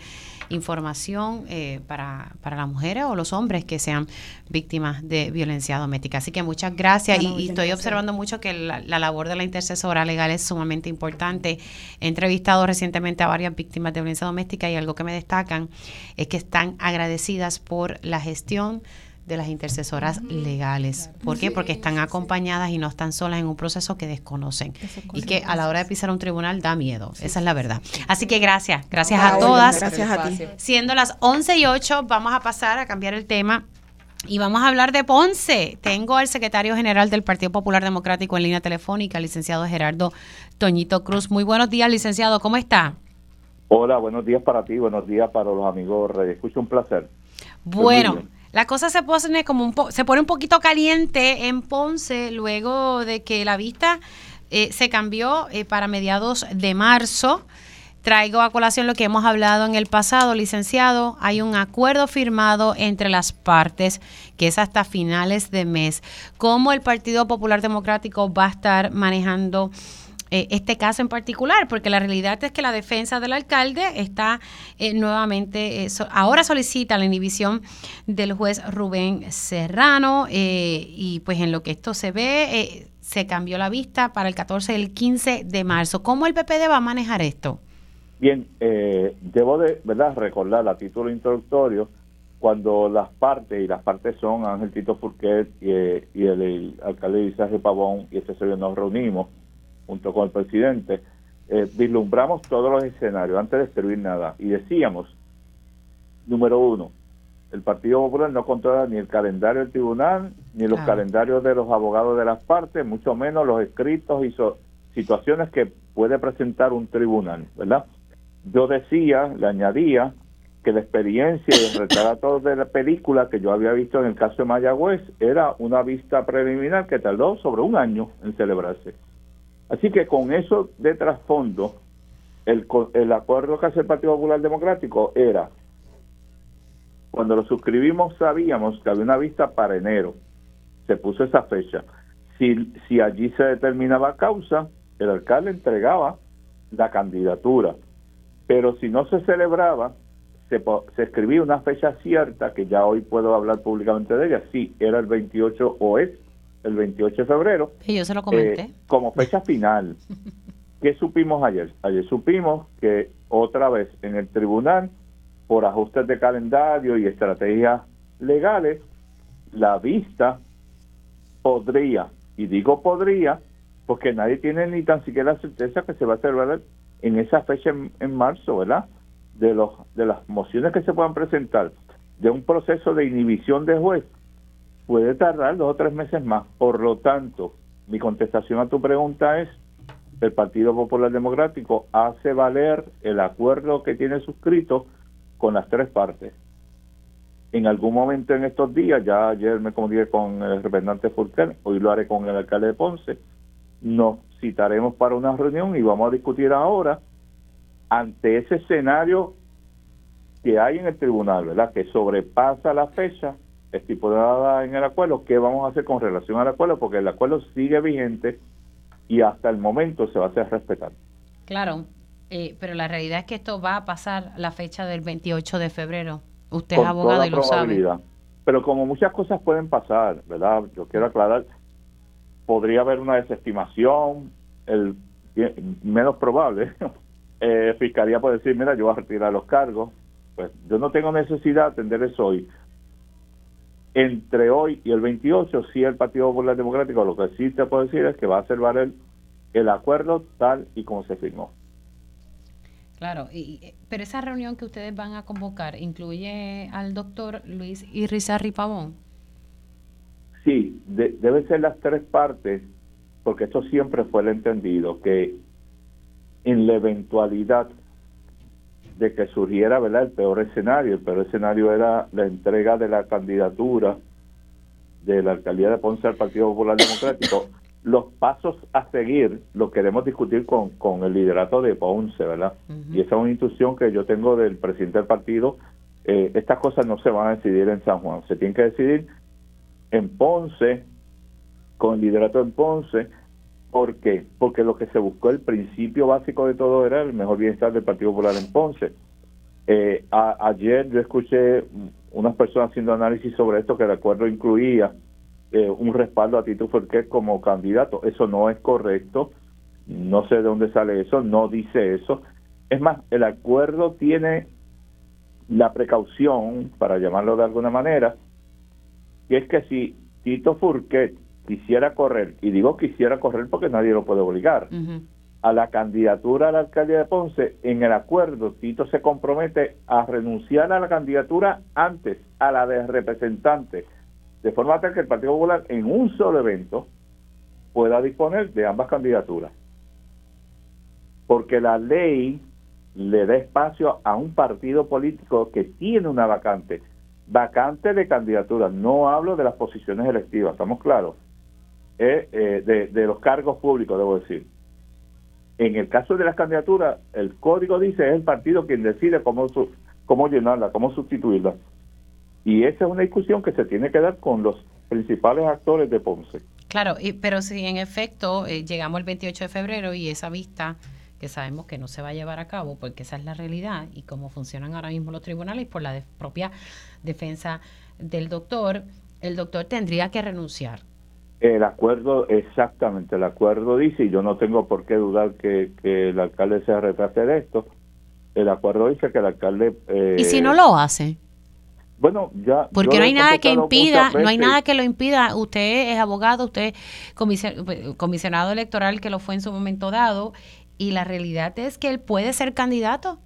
información eh, para, para las mujeres o los hombres que sean víctimas de violencia doméstica. Así que muchas gracias y, estoy observando mucho que la, labor de la intercesora legal es sumamente importante. He entrevistado recientemente a varias víctimas de violencia doméstica y algo que me destacan es que están agradecidas por la gestión de las intercesoras legales. ¿Por qué? Porque están acompañadas y no están solas en un proceso que desconocen y que a la hora de pisar un tribunal da miedo. Esa es la verdad. Así que gracias, gracias a todas. Gracias a ti. Siendo las 11 y 8, vamos a pasar a cambiar el tema. Y vamos a hablar de Ponce. Tengo al secretario general del Partido Popular Democrático en línea telefónica, licenciado Gerardo Toñito Cruz. Muy buenos días, licenciado. ¿Cómo está? Hola, buenos días para ti, buenos días para los amigos. Escucho un placer. Bueno. La cosa se pone como un se pone un poquito caliente en Ponce luego de que la vista eh, se cambió eh, para mediados de marzo. Traigo a colación lo que hemos hablado en el pasado, licenciado. Hay un acuerdo firmado entre las partes que es hasta finales de mes. ¿Cómo el Partido Popular Democrático va a estar manejando eh, este caso en particular, porque la realidad es que la defensa del alcalde está eh, nuevamente, eh, ahora solicita la inhibición del juez Rubén Serrano y pues en lo que esto se ve, se cambió la vista para el 14 y el 15 de marzo. ¿Cómo el PPD va a manejar esto? Bien, debo de verdad recordar a título introductorio cuando las partes, y las partes son Ángel Tito Furquet y, el, alcalde Isaac Pavón y ese señor nos reunimos junto con el presidente, eh, vislumbramos todos los escenarios antes de escribir nada y decíamos, número uno, el Partido Popular no controla ni el calendario del tribunal, ni los calendarios de los abogados de las partes, mucho menos los escritos y situaciones que puede presentar un tribunal, ¿verdad? Yo decía, le añadía, que la experiencia y el retrato de la película que yo había visto en el caso de Mayagüez era una vista preliminar que tardó sobre un año en celebrarse. Así que con eso de trasfondo, el, acuerdo que hace el Partido Popular Democrático era, cuando lo suscribimos sabíamos que había una vista para enero, se puso esa fecha. Si, si allí se determinaba causa, el alcalde entregaba la candidatura, pero si no se celebraba, se, se escribía una fecha cierta, que ya hoy puedo hablar públicamente de ella, sí, era el 28 o es el 28 de febrero. Y yo se lo comenté. Eh, como fecha final. *laughs* ¿Qué supimos ayer? Ayer supimos que otra vez en el tribunal, por ajustes de calendario y estrategias legales, la vista podría, y digo podría, porque nadie tiene ni tan siquiera la certeza que se va a celebrar en esa fecha en, en marzo, ¿verdad? De, los, de las mociones que se puedan presentar, de un proceso de inhibición de juez puede tardar dos o tres meses más. Por lo tanto, mi contestación a tu pregunta es, el Partido Popular Democrático hace valer el acuerdo que tiene suscrito con las tres partes. En algún momento en estos días, ya ayer me comuniqué con el representante Furquer, hoy lo haré con el alcalde de Ponce, nos citaremos para una reunión y vamos a discutir ahora ante ese escenario que hay en el tribunal, ¿verdad? Que sobrepasa la fecha estipulada en el acuerdo, qué vamos a hacer con relación al acuerdo, porque el acuerdo sigue vigente y hasta el momento se va a hacer respetar. Claro, eh, pero la realidad es que esto va a pasar la fecha del 28 de febrero. Usted es abogado y lo sabe. Pero como muchas cosas pueden pasar, ¿verdad? Yo quiero aclarar, podría haber una desestimación, el menos probable, *laughs* eh, Fiscalía puede decir, mira, yo voy a retirar los cargos, pues yo no tengo necesidad de atender eso hoy entre hoy y el 28, sí el Partido Popular Democrático, lo que sí te puedo decir es que va a hacer valer el acuerdo tal y como se firmó. Claro, y, pero esa reunión que ustedes van a convocar incluye al doctor Luis Irrizarri Pavón. Sí, deben ser las tres partes, porque esto siempre fue el entendido, que en la eventualidad de que surgiera ¿verdad? el peor escenario. El peor escenario era la entrega de la candidatura de la alcaldía de Ponce al Partido Popular Democrático. *coughs* Los pasos a seguir los queremos discutir con, con el liderato de Ponce, ¿verdad? Y esa es una instrucción que yo tengo del presidente del partido. Eh, estas cosas no se van a decidir en San Juan, se tienen que decidir en Ponce, con el liderato en Ponce, ¿Por qué? Porque lo que se buscó, el principio básico de todo era el mejor bienestar del Partido Popular en Ponce. Eh, ayer yo escuché unas personas haciendo análisis sobre esto que de acuerdo incluía eh, un respaldo a Tito Furquet como candidato. Eso no es correcto. No sé de dónde sale eso, no dice eso. Es más, el acuerdo tiene la precaución, para llamarlo de alguna manera, que es que si Tito Furquet quisiera correr, y digo quisiera correr porque nadie lo puede obligar, a la candidatura a la alcaldía de Ponce, en el acuerdo Tito se compromete a renunciar a la candidatura antes a la de representante, de forma tal que el Partido Popular en un solo evento pueda disponer de ambas candidaturas. Porque la ley le da espacio a un partido político que tiene una vacante, vacante de candidatura, no hablo de las posiciones electivas, ¿estamos claros? Eh, de, los cargos públicos, debo decir. En el caso de las candidaturas, el código dice es el partido quien decide cómo, cómo llenarla, cómo sustituirla. Y esa es una discusión que se tiene que dar con los principales actores de Ponce. Claro, y, pero si en efecto eh, llegamos el 28 de febrero y esa vista que sabemos que no se va a llevar a cabo porque esa es la realidad y cómo funcionan ahora mismo los tribunales por la propia defensa del doctor, el doctor tendría que renunciar. El acuerdo, exactamente, el acuerdo dice, y yo no tengo por qué dudar que, el alcalde se retrase de esto, el acuerdo dice que el alcalde... Eh, ¿Y si no lo hace? Bueno, ya... Porque no hay nada que impida, no hay nada que lo impida. Usted es abogado, usted es comisionado electoral que lo fue en su momento dado, y la realidad es que él puede ser candidato.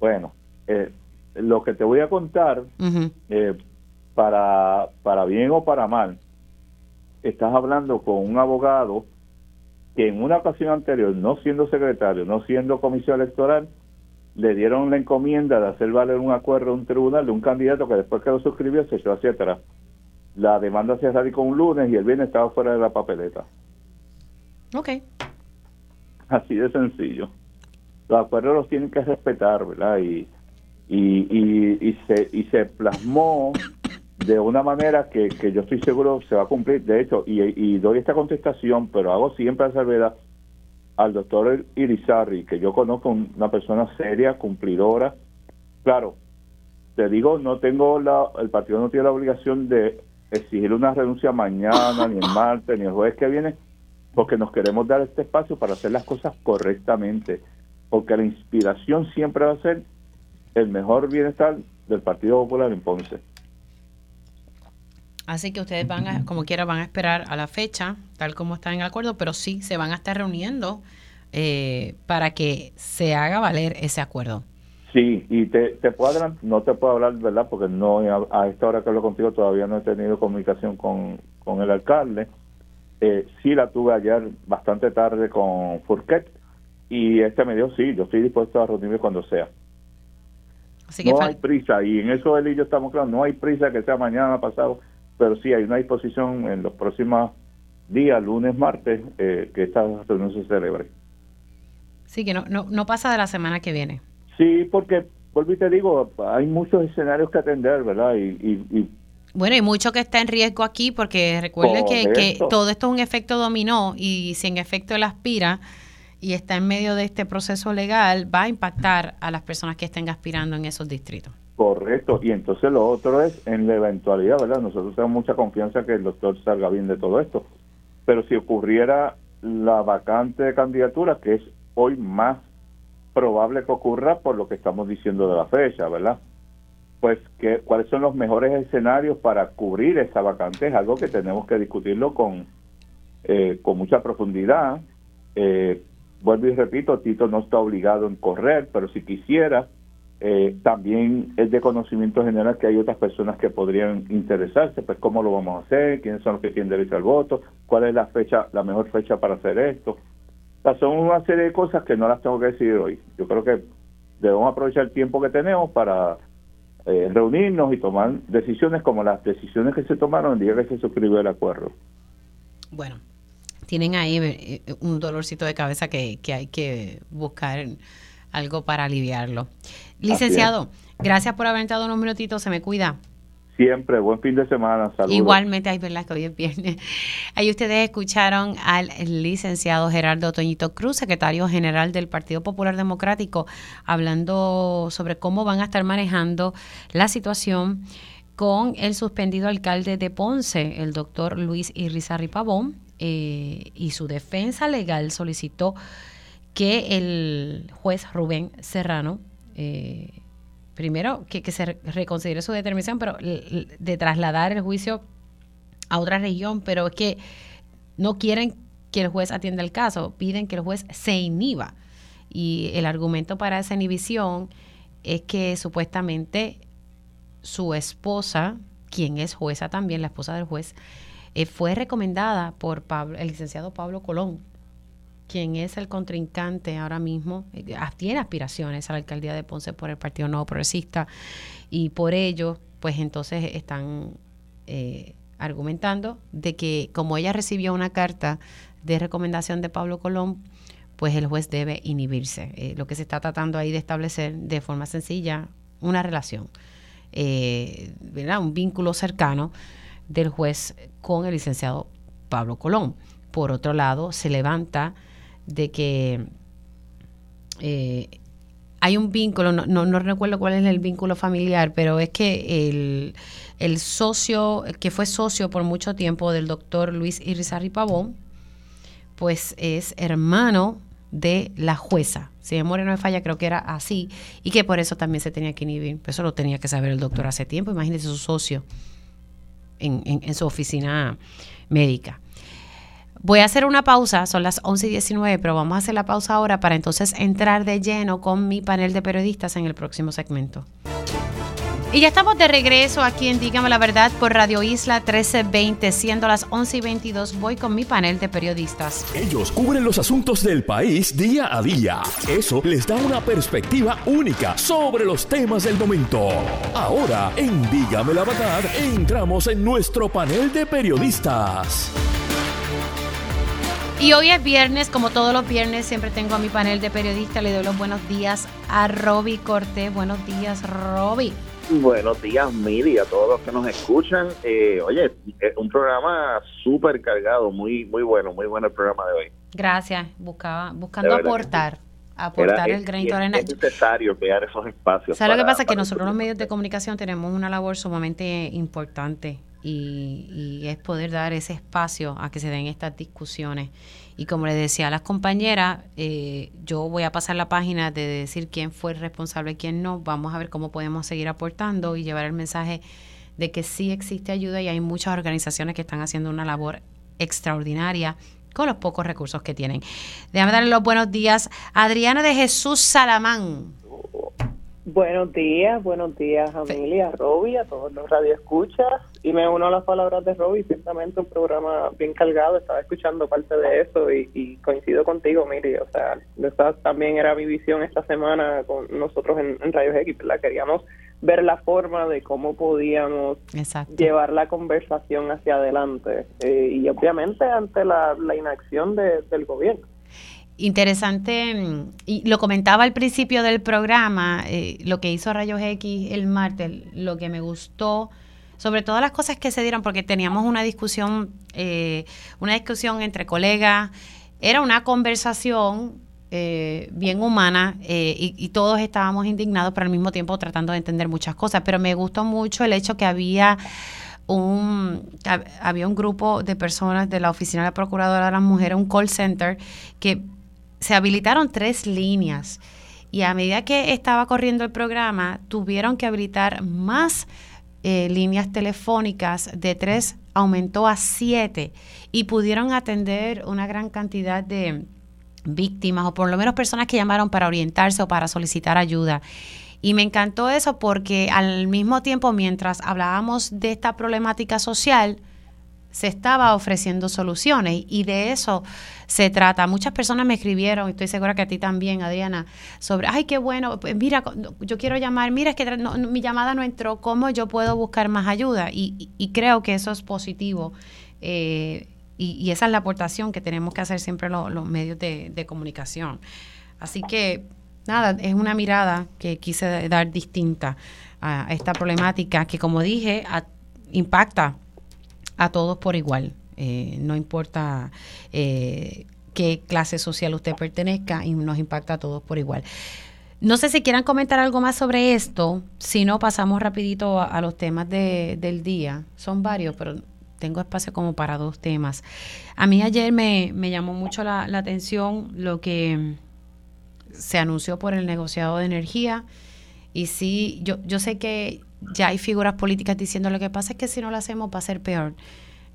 Bueno, eh, lo que te voy a contar, eh, para, para bien o para mal, estás hablando con un abogado que en una ocasión anterior, no siendo secretario, no siendo comisión electoral, le dieron la encomienda de hacer valer un acuerdo a un tribunal de un candidato que después que lo suscribió se echó hacia atrás. La demanda se radicó un lunes y el viernes estaba fuera de la papeleta. Ok. Así de sencillo. Los acuerdos los tienen que respetar, ¿verdad? Y, y, y, se, y se plasmó de una manera que, que, yo estoy seguro se va a cumplir. De hecho, y, y doy esta contestación, pero hago siempre la salvedad al doctor Irizarri, que yo conozco una persona seria, cumplidora. Claro, te digo, no tengo la, el partido no tiene la obligación de exigir una renuncia mañana, ni el martes, ni el jueves que viene, porque nos queremos dar este espacio para hacer las cosas correctamente, porque la inspiración siempre va a ser el mejor bienestar del Partido Popular en Ponce. Así que ustedes van a, como quiera, van a esperar a la fecha, tal como está en el acuerdo, pero sí se van a estar reuniendo eh, para que se haga valer ese acuerdo. Sí, y te, te puedo no te puedo hablar, ¿verdad? Porque no a, esta hora que hablo contigo todavía no he tenido comunicación con, con el alcalde. Eh, sí la tuve ayer bastante tarde con Furquet y este me dijo, sí, yo estoy dispuesto a reunirme cuando sea. no hay prisa, y en eso él y yo estamos claros, no hay prisa que sea mañana, pasado, pero sí hay una disposición en los próximos días, lunes, martes, eh, que esta reunión se celebre. Sí, que no, no, no pasa de la semana que viene. Sí, porque, vuelvo y te digo, hay muchos escenarios que atender, ¿verdad? y, y bueno, y mucho que está en riesgo aquí porque recuerde que, todo esto es un efecto dominó y si en efecto él aspira y está en medio de este proceso legal, va a impactar a las personas que estén aspirando en esos distritos. Correcto, y entonces lo otro es en la eventualidad, ¿verdad? Nosotros tenemos mucha confianza que el doctor salga bien de todo esto, pero si ocurriera la vacante de candidatura, que es hoy más probable que ocurra por lo que estamos diciendo de la fecha, ¿verdad? pues que, cuáles son los mejores escenarios para cubrir esa vacante es algo que tenemos que discutirlo con eh, con mucha profundidad eh, vuelvo y repito Tito no está obligado en correr pero si quisiera eh, también es de conocimiento general que hay otras personas que podrían interesarse pues cómo lo vamos a hacer quiénes son los que tienen derecho al voto cuál es la fecha la mejor fecha para hacer esto son una serie de cosas que no las tengo que decidir hoy yo creo que debemos aprovechar el tiempo que tenemos para eh, reunirnos y tomar decisiones como las decisiones que se tomaron el día que se suscribió el acuerdo. Bueno, tienen ahí eh, un dolorcito de cabeza que, que hay que buscar algo para aliviarlo. Licenciado, gracias por haber entrado unos minutitos, se me cuida. Siempre, buen fin de semana, saludos. Igualmente, hay verdad que hoy es viernes. Ahí ustedes escucharon al licenciado Gerardo Toñito Cruz, secretario general del Partido Popular Democrático, hablando sobre cómo van a estar manejando la situación con el suspendido alcalde de Ponce, el doctor Luis Irizarri Pavón, eh, y su defensa legal solicitó que el juez Rubén Serrano eh, primero que, se reconsidere su determinación, pero de trasladar el juicio a otra región, pero es que no quieren que el juez atienda el caso, piden que el juez se inhiba. Y el argumento para esa inhibición es que supuestamente su esposa, quien es jueza también, la esposa del juez, eh, fue recomendada por el licenciado Pablo Colón, quien es el contrincante ahora mismo, eh, tiene aspiraciones a la alcaldía de Ponce por el Partido Nuevo Progresista y por ello, pues entonces están eh, argumentando de que como ella recibió una carta de recomendación de Pablo Colón, pues el juez debe inhibirse. Eh, lo que se está tratando ahí de establecer de forma sencilla una relación, un vínculo cercano del juez con el licenciado Pablo Colón. Por otro lado, se levanta de que eh, hay un vínculo, no, no, recuerdo cuál es el vínculo familiar, pero es que el, el, socio, que fue socio por mucho tiempo del doctor Luis Irizarry Pavón, pues es hermano de la jueza. Si memoria no me falla, creo que era así, y que por eso también se tenía que inhibir. Eso lo tenía que saber el doctor hace tiempo. Imagínese su socio en, en su oficina médica. Voy a hacer una pausa, son las 11 y 19, pero vamos a hacer la pausa ahora para entonces entrar de lleno con mi panel de periodistas en el próximo segmento. Y ya estamos de regreso aquí en Dígame la Verdad por Radio Isla 1320, siendo las 11 y 22. Voy con mi panel de periodistas. Ellos cubren los asuntos del país día a día. Eso les da una perspectiva única sobre los temas del momento. Ahora, en Dígame la Verdad, entramos en nuestro panel de periodistas. Y hoy es viernes, como todos los viernes, siempre tengo a mi panel de periodistas. Le doy los buenos días a Roby Cortés. Buenos días, Roby. Buenos días, Miri, a todos los que nos escuchan. Eh, oye, un programa súper cargado, muy muy bueno, muy bueno el programa de hoy. Gracias, buscaba buscando aportar. aportar el granito de arena. Es necesario crear esos espacios. ¿Sabes lo que pasa? Que nosotros los medios de comunicación tenemos una labor sumamente importante y, es poder dar ese espacio a que se den estas discusiones. Y como le decía a las compañeras, eh, yo voy a pasar la página de decir quién fue el responsable y quién no. Vamos a ver cómo podemos seguir aportando y llevar el mensaje de que sí existe ayuda y hay muchas organizaciones que están haciendo una labor extraordinaria con los pocos recursos que tienen. Déjame darle los buenos días Adriana de Jesús Salamán. Buenos días, buenos días, familia, a Roby, a todos los radioescuchas. Y me uno a las palabras de Roby, ciertamente un programa bien cargado. Estaba escuchando parte de eso y, coincido contigo, Miri. O sea, esa también era mi visión esta semana con nosotros en, en Rayos X, ¿verdad? Queríamos ver la forma de cómo podíamos llevar la conversación hacia adelante. Eh, y obviamente ante la, inacción del gobierno interesante, y lo comentaba al principio del programa, eh, lo que hizo Rayos X el martes, lo que me gustó, sobre todas las cosas que se dieron, porque teníamos una discusión, eh, una discusión entre colegas, era una conversación eh, bien humana y, y, todos estábamos indignados, pero al mismo tiempo tratando de entender muchas cosas. Pero me gustó mucho el hecho que había un, había un grupo de personas de la Oficina de la Procuradora de las Mujeres, un call center, que se habilitaron tres líneas y a medida que estaba corriendo el programa, tuvieron que habilitar más eh, líneas telefónicas de tres, aumentó a siete y pudieron atender una gran cantidad de víctimas o por lo menos personas que llamaron para orientarse o para solicitar ayuda. Y me encantó eso porque al mismo tiempo, mientras hablábamos de esta problemática social, se estaba ofreciendo soluciones y de eso se trata. Muchas personas me escribieron, y estoy segura que a ti también, Adriana, sobre, ay, qué bueno, pues mira, yo quiero llamar, mira, es que mi llamada no entró, ¿cómo yo puedo buscar más ayuda? Y, creo que eso es positivo. Eh, y, esa es la aportación que tenemos que hacer siempre los, medios de, comunicación. Así que, nada, es una mirada que quise dar distinta a esta problemática que, como dije, impacta a todos por igual. Eh, no importa eh, qué clase social usted pertenezca y nos impacta a todos por igual. No sé si quieran comentar algo más sobre esto, si no pasamos rapidito a, los temas del día. Son varios, pero tengo espacio como para dos temas. A mí ayer me, llamó mucho la, la, atención lo que se anunció por el negociado de energía. Y sí, yo, yo sé que ya hay figuras políticas diciendo lo que pasa es que si no lo hacemos va a ser peor.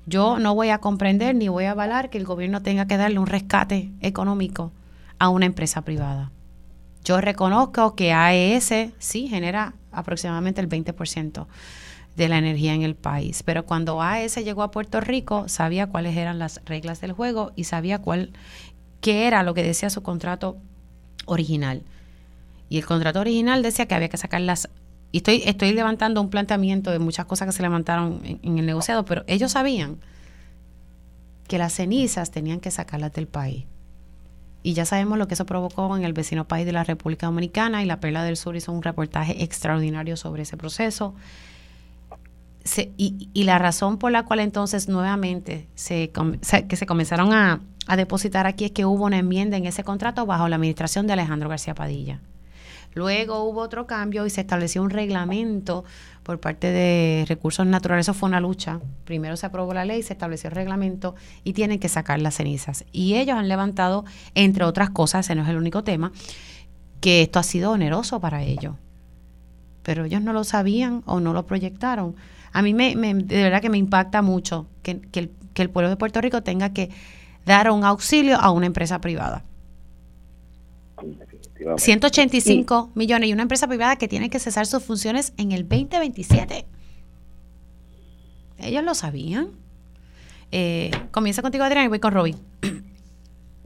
Yo no voy a comprender ni voy a avalar que el gobierno tenga que darle un rescate económico a una empresa privada. Yo reconozco que AES sí genera aproximadamente el 20% de la energía en el país, pero cuando AES llegó a Puerto Rico sabía cuáles eran las reglas del juego y sabía cuál qué era lo que decía su contrato original. Y el contrato original decía que había que sacar las y estoy, estoy levantando un planteamiento de muchas cosas que se levantaron en, el negociado, pero ellos sabían que las cenizas tenían que sacarlas del país. Y ya sabemos lo que eso provocó en el vecino país de la República Dominicana y la Perla del Sur hizo un reportaje extraordinario sobre ese proceso. y, la razón por la cual entonces nuevamente se, que se comenzaron a depositar aquí es que hubo una enmienda en ese contrato bajo la administración de Alejandro García Padilla. Luego hubo otro cambio y se estableció un reglamento por parte de recursos naturales. Eso fue una lucha. Primero se aprobó la ley, se estableció el reglamento y tienen que sacar las cenizas. Y ellos han levantado, entre otras cosas, ese no es el único tema, que esto ha sido oneroso para ellos. Pero ellos no lo sabían o no lo proyectaron. A mí me, de verdad que me impacta mucho que, el, que el pueblo de Puerto Rico tenga que dar un auxilio a una empresa privada. 185 millones y una empresa privada que tiene que cesar sus funciones en el 2027. Ellos lo sabían. Eh, comienza contigo, Adrián, y voy con Robin. *clears throat*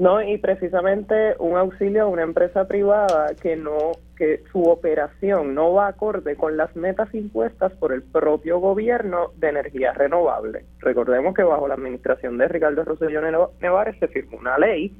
No, y precisamente un auxilio a una empresa privada que no, que su operación no va acorde con las metas impuestas por el propio gobierno de energía renovable. Recordemos que bajo la administración de Ricardo Rosselló Nevares se firmó una ley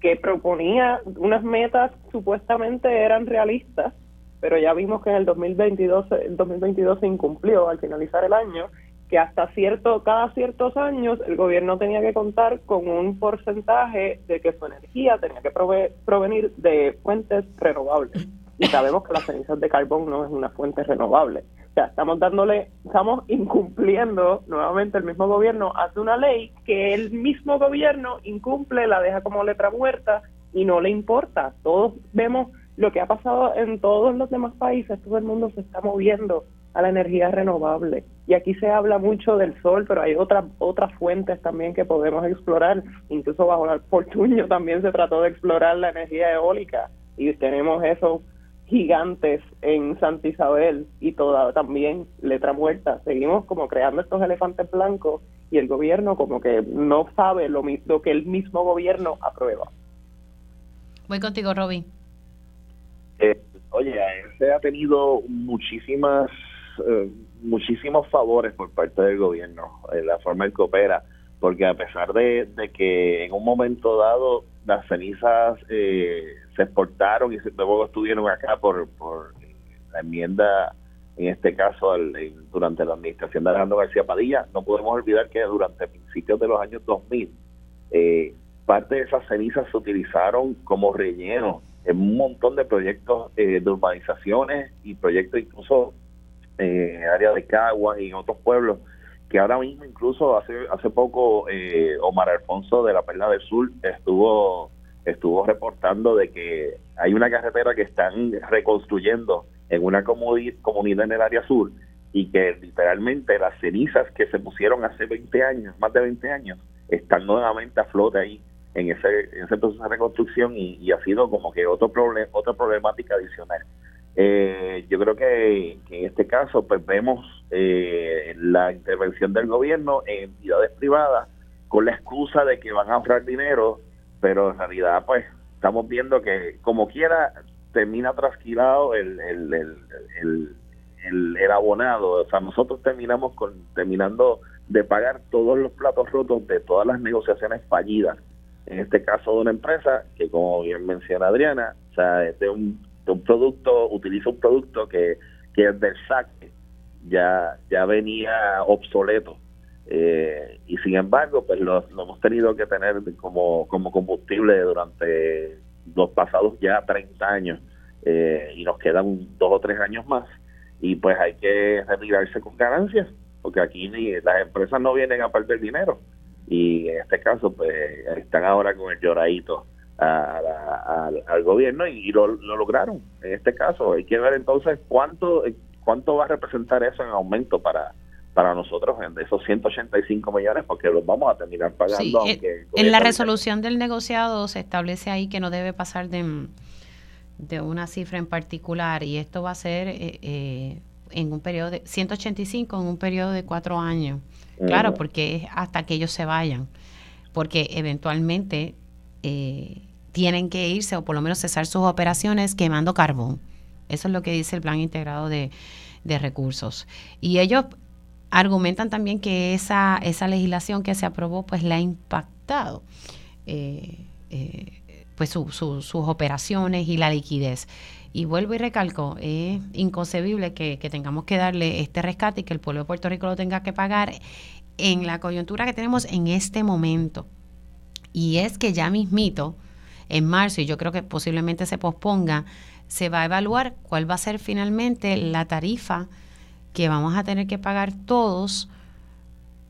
que proponía unas metas supuestamente eran realistas, pero ya vimos que en el 2022, el 2022 se incumplió al finalizar el año, que hasta cierto, cada ciertos años el gobierno tenía que contar con un porcentaje de que su energía tenía que provenir de fuentes renovables. Y sabemos que las cenizas de carbón no es una fuente renovable estamos dándole, estamos incumpliendo nuevamente el mismo gobierno hace una ley que el mismo gobierno incumple, la deja como letra muerta y no le importa. Todos vemos lo que ha pasado en todos los demás países, todo el mundo se está moviendo a la energía renovable. Y aquí se habla mucho del sol, pero hay otras otras fuentes también que podemos explorar. Incluso bajo el portuño también se trató de explorar la energía eólica y tenemos eso gigantes en Santa Isabel y toda también letra muerta. Seguimos como creando estos elefantes blancos y el gobierno como que no sabe lo, mismo que el mismo gobierno aprueba. Voy contigo, Robin. Eh, oye, se ha tenido muchísimas eh, muchísimos favores por parte del gobierno, en la forma en que opera, porque a pesar de, que en un momento dado las cenizas eh, se exportaron y luego estuvieron acá por, por la enmienda, en este caso durante la administración de Alejandro García Padilla. No podemos olvidar que durante principios de los años 2000, eh, parte de esas cenizas se utilizaron como relleno en un montón de proyectos eh, de urbanizaciones y proyectos incluso en área de Caguas y en otros pueblos que ahora mismo incluso hace hace poco eh, Omar Alfonso de la Perla del Sur estuvo estuvo reportando de que hay una carretera que están reconstruyendo en una comunidad en el área sur y que literalmente las cenizas que se pusieron hace 20 años, más de 20 años, están nuevamente a flote ahí en ese, en ese proceso de reconstrucción y, ha sido como que otro problem, otra problemática adicional. Eh, yo creo que, en este caso pues vemos eh, la intervención del gobierno en entidades privadas con la excusa de que van a ahorrar dinero pero en realidad pues estamos viendo que como quiera termina trasquilado el, el, el, el, abonado, o sea, nosotros terminamos con terminando de pagar todos los platos rotos de todas las negociaciones fallidas. En este caso de una empresa que, como bien menciona Adriana, o sea, es de un, un producto, utiliza un producto que, que es saque, ya, ya venía obsoleto. Eh, y sin embargo, pues lo, hemos tenido que tener como, como combustible durante los pasados ya 30 años eh, y nos quedan dos o tres años más y pues hay que retirarse con ganancias porque aquí las empresas no vienen a perder dinero. Y en este caso pues están ahora con el lloradito al gobierno y, lo, lo, lograron en este caso hay que ver entonces cuánto cuánto va a representar eso en aumento para para nosotros de esos 185 millones porque los vamos a terminar pagando. en la resolución del negociado se establece ahí que no debe pasar de, de una cifra en particular y esto va a ser eh, eh, en un periodo de 185 en un periodo de cuatro años. Claro, porque es hasta que ellos se vayan, porque eventualmente eh, tienen que irse o por lo menos cesar sus operaciones quemando carbón. Eso es lo que dice el plan integrado de, de recursos. Y ellos argumentan también que esa, esa legislación que se aprobó pues la ha impactado. Eh, eh, pues sus operaciones y la liquidez. Y vuelvo y recalco, es inconcebible que, que, tengamos que darle este rescate y que el pueblo de Puerto Rico lo tenga que pagar en la coyuntura que tenemos en este momento. Y es que ya mismito, en marzo, y yo creo que posiblemente se posponga, se va a evaluar cuál va a ser finalmente la tarifa que vamos a tener que pagar todos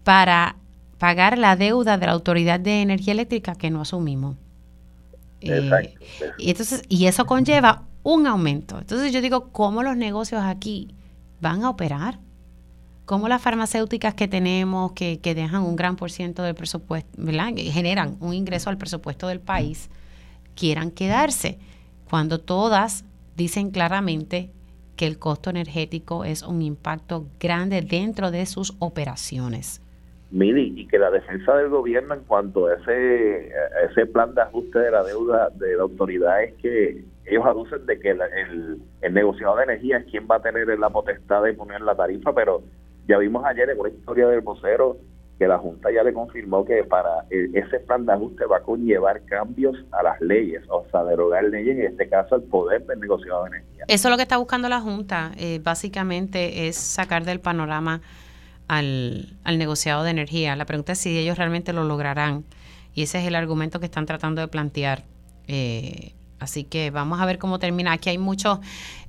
para pagar la deuda de la Autoridad de Energía Eléctrica que no asumimos. Eh, y, entonces, y eso conlleva un aumento. Entonces yo digo, ¿cómo los negocios aquí van a operar? ¿Cómo las farmacéuticas que tenemos, que, que dejan un gran por ciento del presupuesto, generan un ingreso al presupuesto del país, quieran quedarse? Cuando todas dicen claramente que el costo energético es un impacto grande dentro de sus operaciones. Mili, y que la defensa del gobierno en cuanto a ese, ese plan de ajuste de la deuda de la autoridad es que ellos aducen de que el, el negociador de energía es quien va a tener la potestad de poner la tarifa, pero ya vimos ayer en una historia del vocero que la Junta ya le confirmó que para e, ese plan de ajuste va a conllevar cambios a las leyes, o sea, derogar leyes, en este caso el poder del negociador de energía. Eso es lo que está buscando la Junta, eh, básicamente es sacar del panorama al, al negociado de energía. La pregunta es si ellos realmente lo lograrán y ese es el argumento que están tratando de plantear. Eh, Así que vamos a ver cómo termina. Aquí hay muchos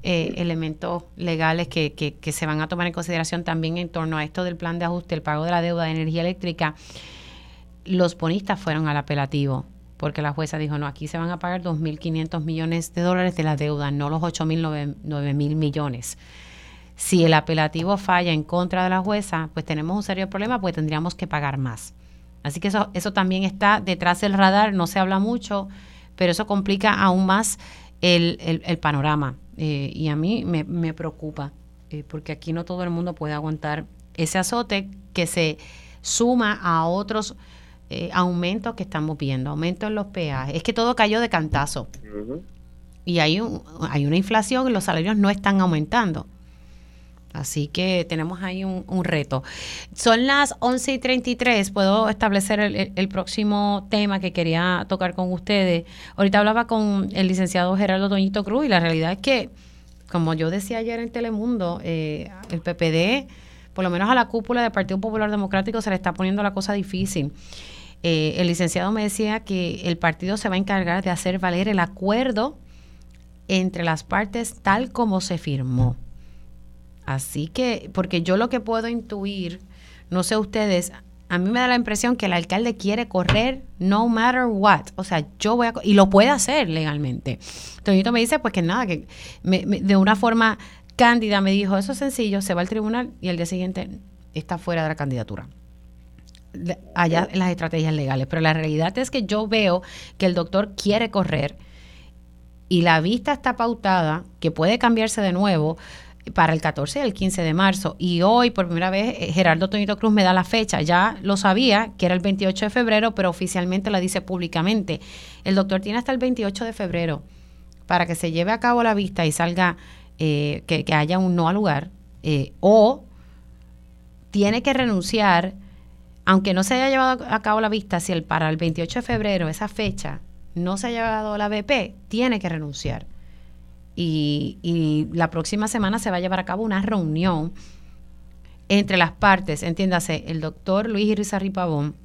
eh, elementos legales que, que, se van a tomar en consideración también en torno a esto del plan de ajuste, el pago de la deuda de energía eléctrica. Los bonistas fueron al apelativo porque la jueza dijo, no, aquí se van a pagar 2.500 millones de dólares de la deuda, no los 8.000, 9.000 millones. Si el apelativo falla en contra de la jueza, pues tenemos un serio problema, pues tendríamos que pagar más. Así que eso, eso también está detrás del radar, no se habla mucho pero eso complica aún más el, el, panorama eh, y a mí me, me preocupa eh, porque aquí no todo el mundo puede aguantar ese azote que se suma a otros eh, aumentos que estamos viendo, aumentos en los peajes. Es que todo cayó de cantazo. Y hay, un, hay una inflación y los salarios no están aumentando. Así que tenemos ahí un, reto. Son las 11 y 33. Puedo establecer el, próximo tema que quería tocar con ustedes. Ahorita hablaba con el licenciado Gerardo Doñito Cruz y la realidad es que, como yo decía ayer en Telemundo, eh, el PPD, por lo menos a la cúpula del Partido Popular Democrático, se le está poniendo la cosa difícil. Eh, el licenciado me decía que el partido se va a encargar de hacer valer el acuerdo entre las partes tal como se firmó. Así que, porque yo lo que puedo intuir, no sé ustedes, a mí me da la impresión que el alcalde quiere correr no matter what. O sea, yo voy a... Y lo puede hacer legalmente. Toñito me dice, pues que nada, que de una forma cándida me dijo, eso es sencillo, se va al tribunal y el día siguiente está fuera de la candidatura. Allá en las estrategias legales. Pero la realidad es que yo veo que el doctor quiere correr y la vista está pautada, que puede cambiarse de nuevo para el 14 y el 15 de marzo. Y hoy, por primera vez, eh, Gerardo Toñito Cruz me da la fecha. Ya lo sabía, que era el 28 de febrero, pero oficialmente la dice públicamente. El doctor tiene hasta el 28 de febrero para que se lleve a cabo la vista y salga, eh, que, haya un no al lugar, eh, o tiene que renunciar, aunque no se haya llevado a cabo la vista, si el, para el 28 de febrero, esa fecha, no se ha llevado la BP, tiene que renunciar y, la próxima semana se va a llevar a cabo una reunión entre las partes, entiéndase, el doctor Luis Irizarry Pavón,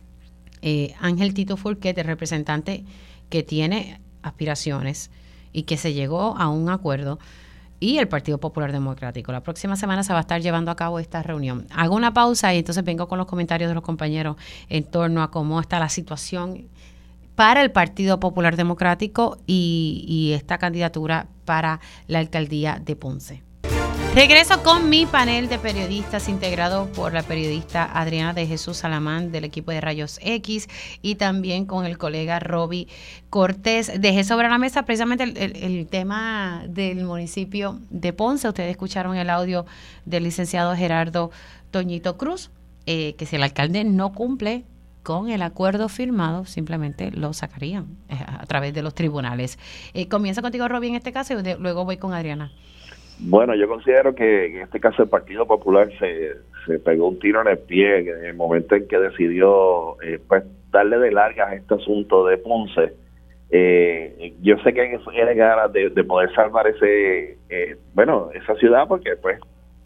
eh, Ángel Tito Fulquet, el representante que tiene aspiraciones y que se llegó a un acuerdo, y el Partido Popular Democrático. La próxima semana se va a estar llevando a cabo esta reunión. Hago una pausa y entonces vengo con los comentarios de los compañeros en torno a cómo está la situación para el Partido Popular Democrático y, esta candidatura para la alcaldía de Ponce. Regreso con mi panel de periodistas integrado por la periodista Adriana de Jesús Salamán del equipo de Rayos X y también con el colega Roby Cortés. Dejé sobre la mesa precisamente el, tema del municipio de Ponce. Ustedes escucharon el audio del licenciado Gerardo Toñito Cruz, eh, que si el alcalde no cumple con el acuerdo firmado simplemente lo sacarían eh, a través de los tribunales. Eh, comienza contigo, Robbie, en este caso, y luego voy con Adriana. Bueno, yo considero que en este caso el Partido Popular se, se pegó un tiro en el pie en el momento en que decidió eh, pues darle de largas este asunto de Ponce Eh, yo sé que tiene ganas de, poder salvar ese, eh, bueno, esa ciudad porque pues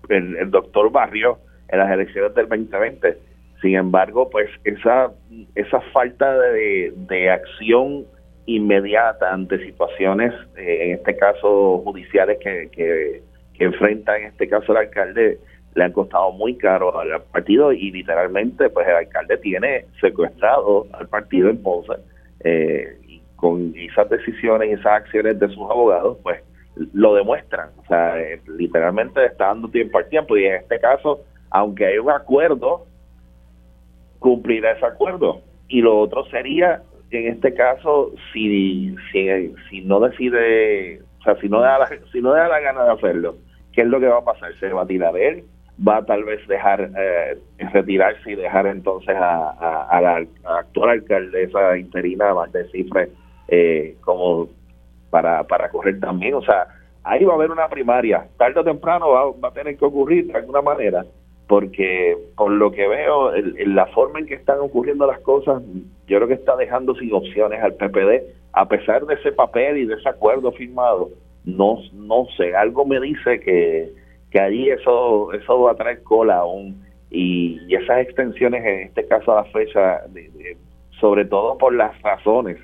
el, doctor barrió en las elecciones del 2020. Sin embargo, pues esa, esa falta de, de acción inmediata ante situaciones, eh, en este caso judiciales que, que, enfrenta en este caso el alcalde, le han costado muy caro al partido y literalmente pues el alcalde tiene secuestrado al partido en Ponce eh, y con esas decisiones y esas acciones de sus abogados pues lo demuestran, o sea, eh, literalmente está dando tiempo al tiempo y en este caso, aunque hay un acuerdo, cumplirá ese acuerdo. Y lo otro sería en este caso, si, si, si no decide, o sea, si no, da la, si no da la gana de hacerlo, ¿qué es lo que va a pasar? ¿Se va a tirar él? ¿Va a tal vez dejar, eh, retirarse y dejar entonces a, a, la actual alcaldesa interina, de Cifre, eh, como para, para correr también? O sea, ahí va a haber una primaria. Tarde o temprano va, va a tener que ocurrir de alguna manera porque por lo que veo, en la forma en que están ocurriendo las cosas, yo creo que está dejando sin opciones al PPD, a pesar de ese papel y de ese acuerdo firmado, no, no sé, algo me dice que, que allí eso, eso va a traer cola aún, y, esas extensiones, en este caso a la fecha, sobre todo por las razones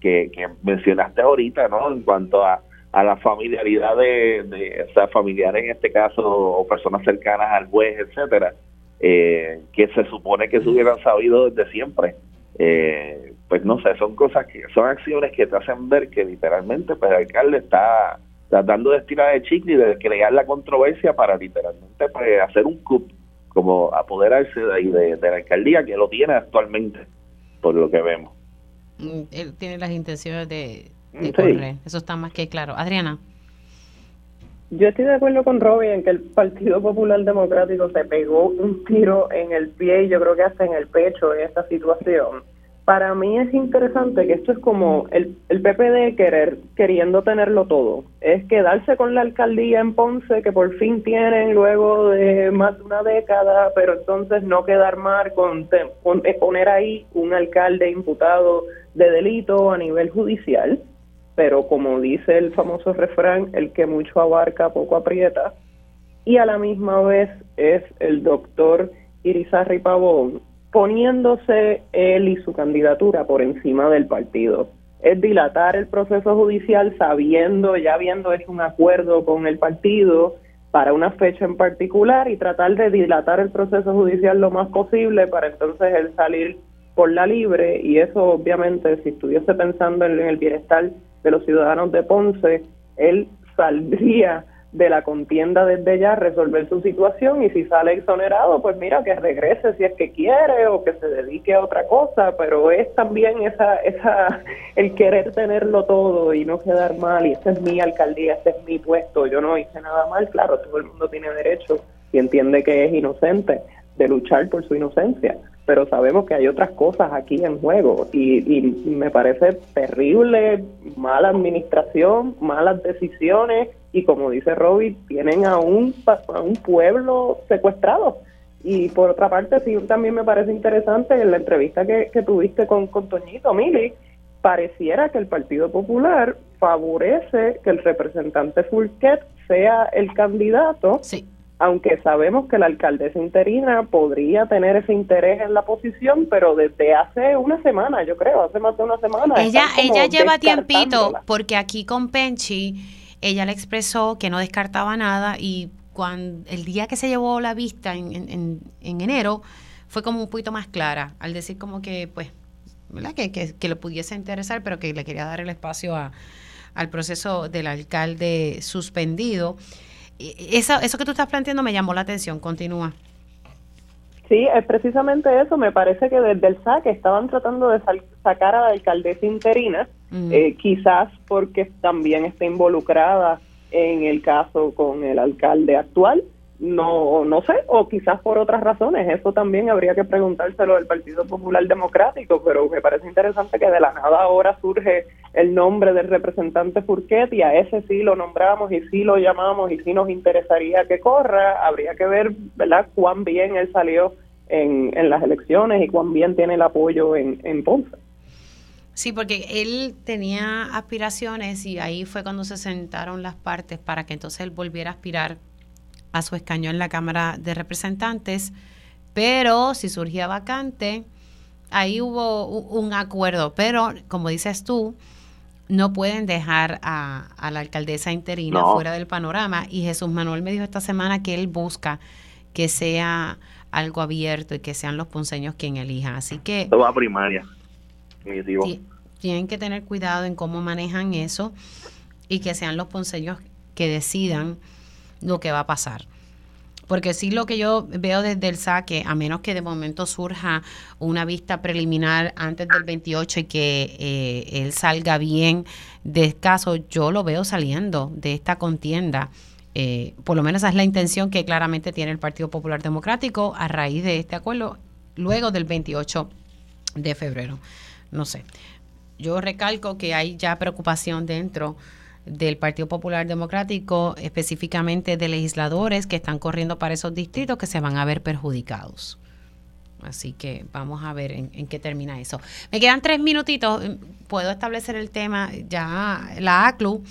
que, que mencionaste ahorita, ¿no? En cuanto a a la familiaridad de, o sea, familiares en este caso o personas cercanas al juez, etcétera, eh, que se supone que se hubieran sabido desde siempre. Eh, pues no sé, son cosas que son acciones que te hacen ver que literalmente pues el alcalde está tratando de estirar de chicle y de crear la controversia para literalmente pues, hacer un coup, como apoderarse de, de, de la alcaldía que lo tiene actualmente, por lo que vemos. Mm, él tiene las intenciones de, eso está más que claro. Adriana. Yo estoy de acuerdo con Robbie en que el Partido Popular Democrático se pegó un tiro en el pie y yo creo que hasta en el pecho en esta situación. Para mí es interesante que esto es como el, el PPD querer, queriendo tenerlo todo. Es quedarse con la alcaldía en Ponce, que por fin tienen luego de más de una década, pero entonces no quedar mal con, con poner ahí un alcalde imputado de delito a nivel judicial pero como dice el famoso refrán, el que mucho abarca, poco aprieta, y a la misma vez es el doctor Irizarry Pavón poniéndose él y su candidatura por encima del partido. Es dilatar el proceso judicial sabiendo, ya habiendo hecho un acuerdo con el partido para una fecha en particular y tratar de dilatar el proceso judicial lo más posible para entonces él salir por la libre y eso obviamente si estuviese pensando en el bienestar de los ciudadanos de Ponce, él saldría de la contienda desde ya resolver su situación y si sale exonerado, pues mira, que regrese si es que quiere o que se dedique a otra cosa, pero es también esa, esa, el querer tenerlo todo y no quedar mal y esta es mi alcaldía, este es mi puesto, yo no hice nada mal, claro, todo el mundo tiene derecho y entiende que es inocente de luchar por su inocencia, pero sabemos que hay otras cosas aquí en juego y, me parece terrible, mala administración, malas decisiones y como dice Robbie, tienen a un, a un pueblo secuestrado. Y por otra parte, sí, también me parece interesante en la entrevista que, que tuviste con, con Toñito Mili, pareciera que el Partido Popular favorece que el representante Fulquet sea el candidato sí aunque sabemos que la alcaldesa interina podría tener ese interés en la posición, pero desde hace una semana, yo creo, hace más de una semana. Ella, ella lleva tiempito, porque aquí con Penchi, ella le expresó que no descartaba nada y cuando el día que se llevó la vista en, en, en enero, fue como un poquito más clara, al decir como que, pues, ¿verdad? Que, que, que le pudiese interesar, pero que le quería dar el espacio a, al proceso del alcalde suspendido eso, eso que tú estás planteando me llamó la atención. Continúa. Sí, es precisamente eso. Me parece que desde el saque estaban tratando de sacar a la alcaldesa interina, eh, quizás porque también está involucrada en el caso con el alcalde actual no no sé o quizás por otras razones eso también habría que preguntárselo al Partido Popular Democrático pero me parece interesante que de la nada ahora surge el nombre del representante Furquet y a ese sí lo nombramos y sí lo llamamos y sí nos interesaría que corra. Habría que ver verdad cuán bien él salió en, en las elecciones y cuán bien tiene el apoyo en, en Ponce. Sí, porque él tenía aspiraciones y ahí fue cuando se sentaron las partes para que entonces él volviera a aspirar a su escaño en la Cámara de Representantes, pero si surgía vacante, ahí hubo un acuerdo, pero como dices tú, no pueden dejar a, la alcaldesa interina fuera del panorama y Jesús Manuel me dijo esta semana que él busca que sea algo abierto y que sean los ponceños quien elija. Así que... Todo va primaria. Tienen que tener cuidado en cómo manejan eso y que sean los ponceños que decidan lo que va a pasar. Porque sí lo que yo veo desde el saque, a menos que de momento surja una vista preliminar antes del 28 y que eh, él salga bien de caso, yo lo veo saliendo de esta contienda. Eh, por lo menos esa es la intención que claramente tiene el Partido Popular Democrático a raíz de este acuerdo luego del 28 de febrero no sé. Yo recalco que hay ya preocupación dentro del Partido Popular Democrático, específicamente de legisladores que están corriendo para esos distritos que se van a ver perjudicados. Así que vamos a ver en, qué termina eso. Me quedan tres minutitos. Puedo establecer el tema. Ya la ACLU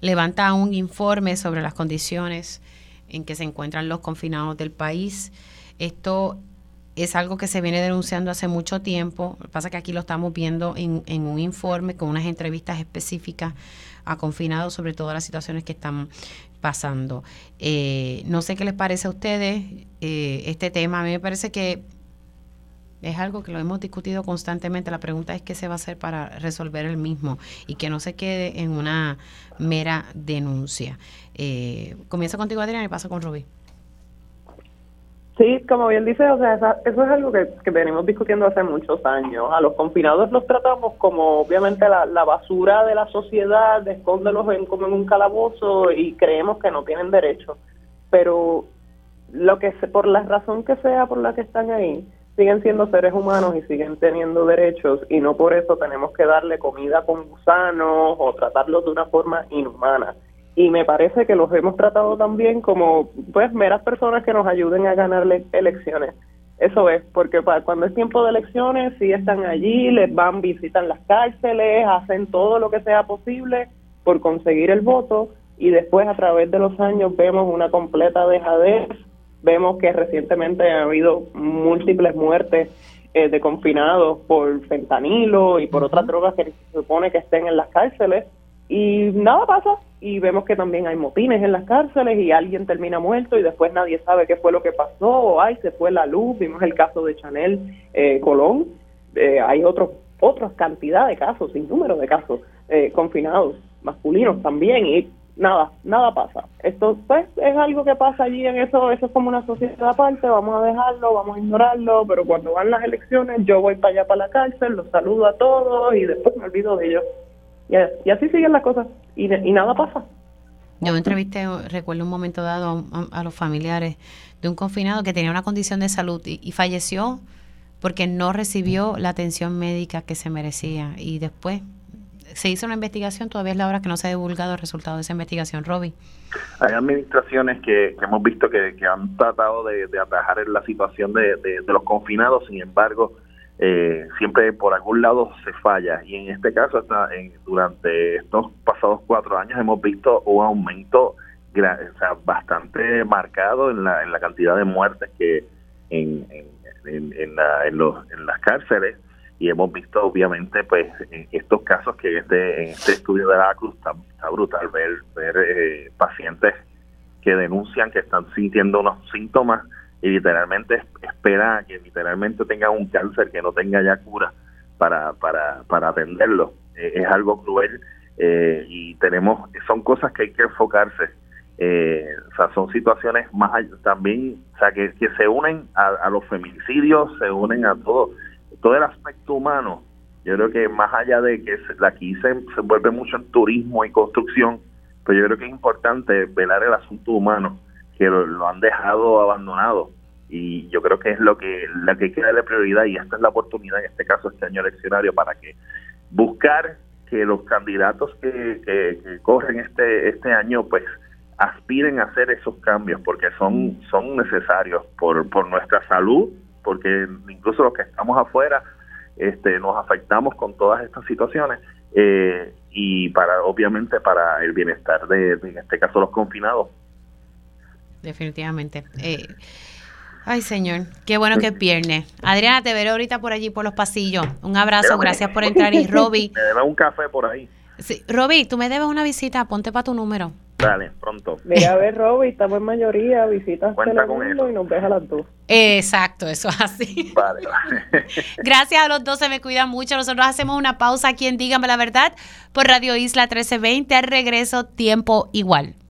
levanta un informe sobre las condiciones en que se encuentran los confinados del país. Esto es algo que se viene denunciando hace mucho tiempo. Lo que pasa es que aquí lo estamos viendo en, en un informe con unas entrevistas específicas a confinados sobre todas las situaciones que están pasando. Eh, no sé qué les parece a ustedes eh, este tema. A mí me parece que es algo que lo hemos discutido constantemente. La pregunta es qué se va a hacer para resolver el mismo y que no se quede en una mera denuncia. Eh, comienzo contigo, Adriana, y paso con Rubí. Sí, como bien dice, o sea, eso es algo que, venimos discutiendo hace muchos años. A los confinados los tratamos como obviamente la, basura de la sociedad, escóndelos en, como en un calabozo y creemos que no tienen derecho. Pero lo que por la razón que sea por la que están ahí, siguen siendo seres humanos y siguen teniendo derechos y no por eso tenemos que darle comida con gusanos o tratarlos de una forma inhumana y me parece que los hemos tratado también como pues meras personas que nos ayuden a ganarle elecciones. Eso es, porque para cuando es tiempo de elecciones, sí están allí, les van, visitan las cárceles, hacen todo lo que sea posible por conseguir el voto y después a través de los años vemos una completa dejadez, vemos que recientemente ha habido múltiples muertes eh, de confinados por fentanilo y por otras drogas que se supone que estén en las cárceles y nada pasa. Y vemos que también hay motines en las cárceles y alguien termina muerto y después nadie sabe qué fue lo que pasó o ay se fue la luz. Vimos el caso de Chanel eh, Colón. Eh, hay otros otras cantidad de casos sin número de casos eh, confinados masculinos también y nada nada pasa. Esto pues es algo que pasa allí en eso eso es como una sociedad aparte vamos a dejarlo vamos a ignorarlo pero cuando van las elecciones yo voy para allá para la cárcel los saludo a todos y después me olvido de ellos y, así siguen las cosas y, nada pasa. Yo entrevisté, recuerdo un momento dado a, los familiares de un confinado que tenía una condición de salud y, falleció porque no recibió la atención médica que se merecía. Y después se hizo una investigación, todavía es la hora que no se ha divulgado el resultado de esa investigación, Roby. Hay administraciones que, hemos visto que, han tratado de, atajar la situación de, de, los confinados, sin embargo, eh, siempre por algún lado se falla. Y en este caso hasta durante estos pasados cuatro años hemos visto un aumento bastante marcado en la, en la cantidad de muertes que en, en, en, las cárceles. Y hemos visto obviamente pues en estos casos que este, en este estudio de la Cruz está, brutal ver, ver eh, pacientes que denuncian que están sintiendo unos síntomas y literalmente espera que literalmente tenga un cáncer que no tenga ya cura para, para, para atenderlo. Eh, es algo cruel eh, y tenemos, son cosas que hay que enfocarse. Eh, o sea, son situaciones más también, o sea, que, que se unen a, los feminicidios, se unen a todo, todo el aspecto humano. Yo creo que más allá de que aquí se, se vuelve mucho en turismo y construcción, pero yo creo que es importante velar el asunto humano que lo, han dejado abandonado. Y yo creo que es lo que la que hay que darle prioridad y esta es la oportunidad en este caso este año eleccionario para que buscar que los candidatos que, corren este este año pues aspiren a hacer esos cambios porque son son necesarios por por nuestra salud porque incluso los que estamos afuera este, nos afectamos con todas estas situaciones eh, y para obviamente para el bienestar de, en este caso los confinados definitivamente eh, Ay, señor, qué bueno que pierne. Adriana, te veré ahorita por allí, por los pasillos. Un abrazo, gracias por entrar. Y *laughs* Roby. Me debe un café por ahí. Sí, Roby, tú me debes una visita, ponte para tu número. Dale, pronto. Mira, a ver, Roby, estamos en mayoría, visitas Cuenta con eso. y nos ves a las dos. Exacto, eso es así. Vale, vale. *laughs* Gracias a los dos, se me cuidan mucho. Nosotros hacemos una pausa aquí en Dígame la Verdad por Radio Isla 1320. Al regreso, tiempo igual.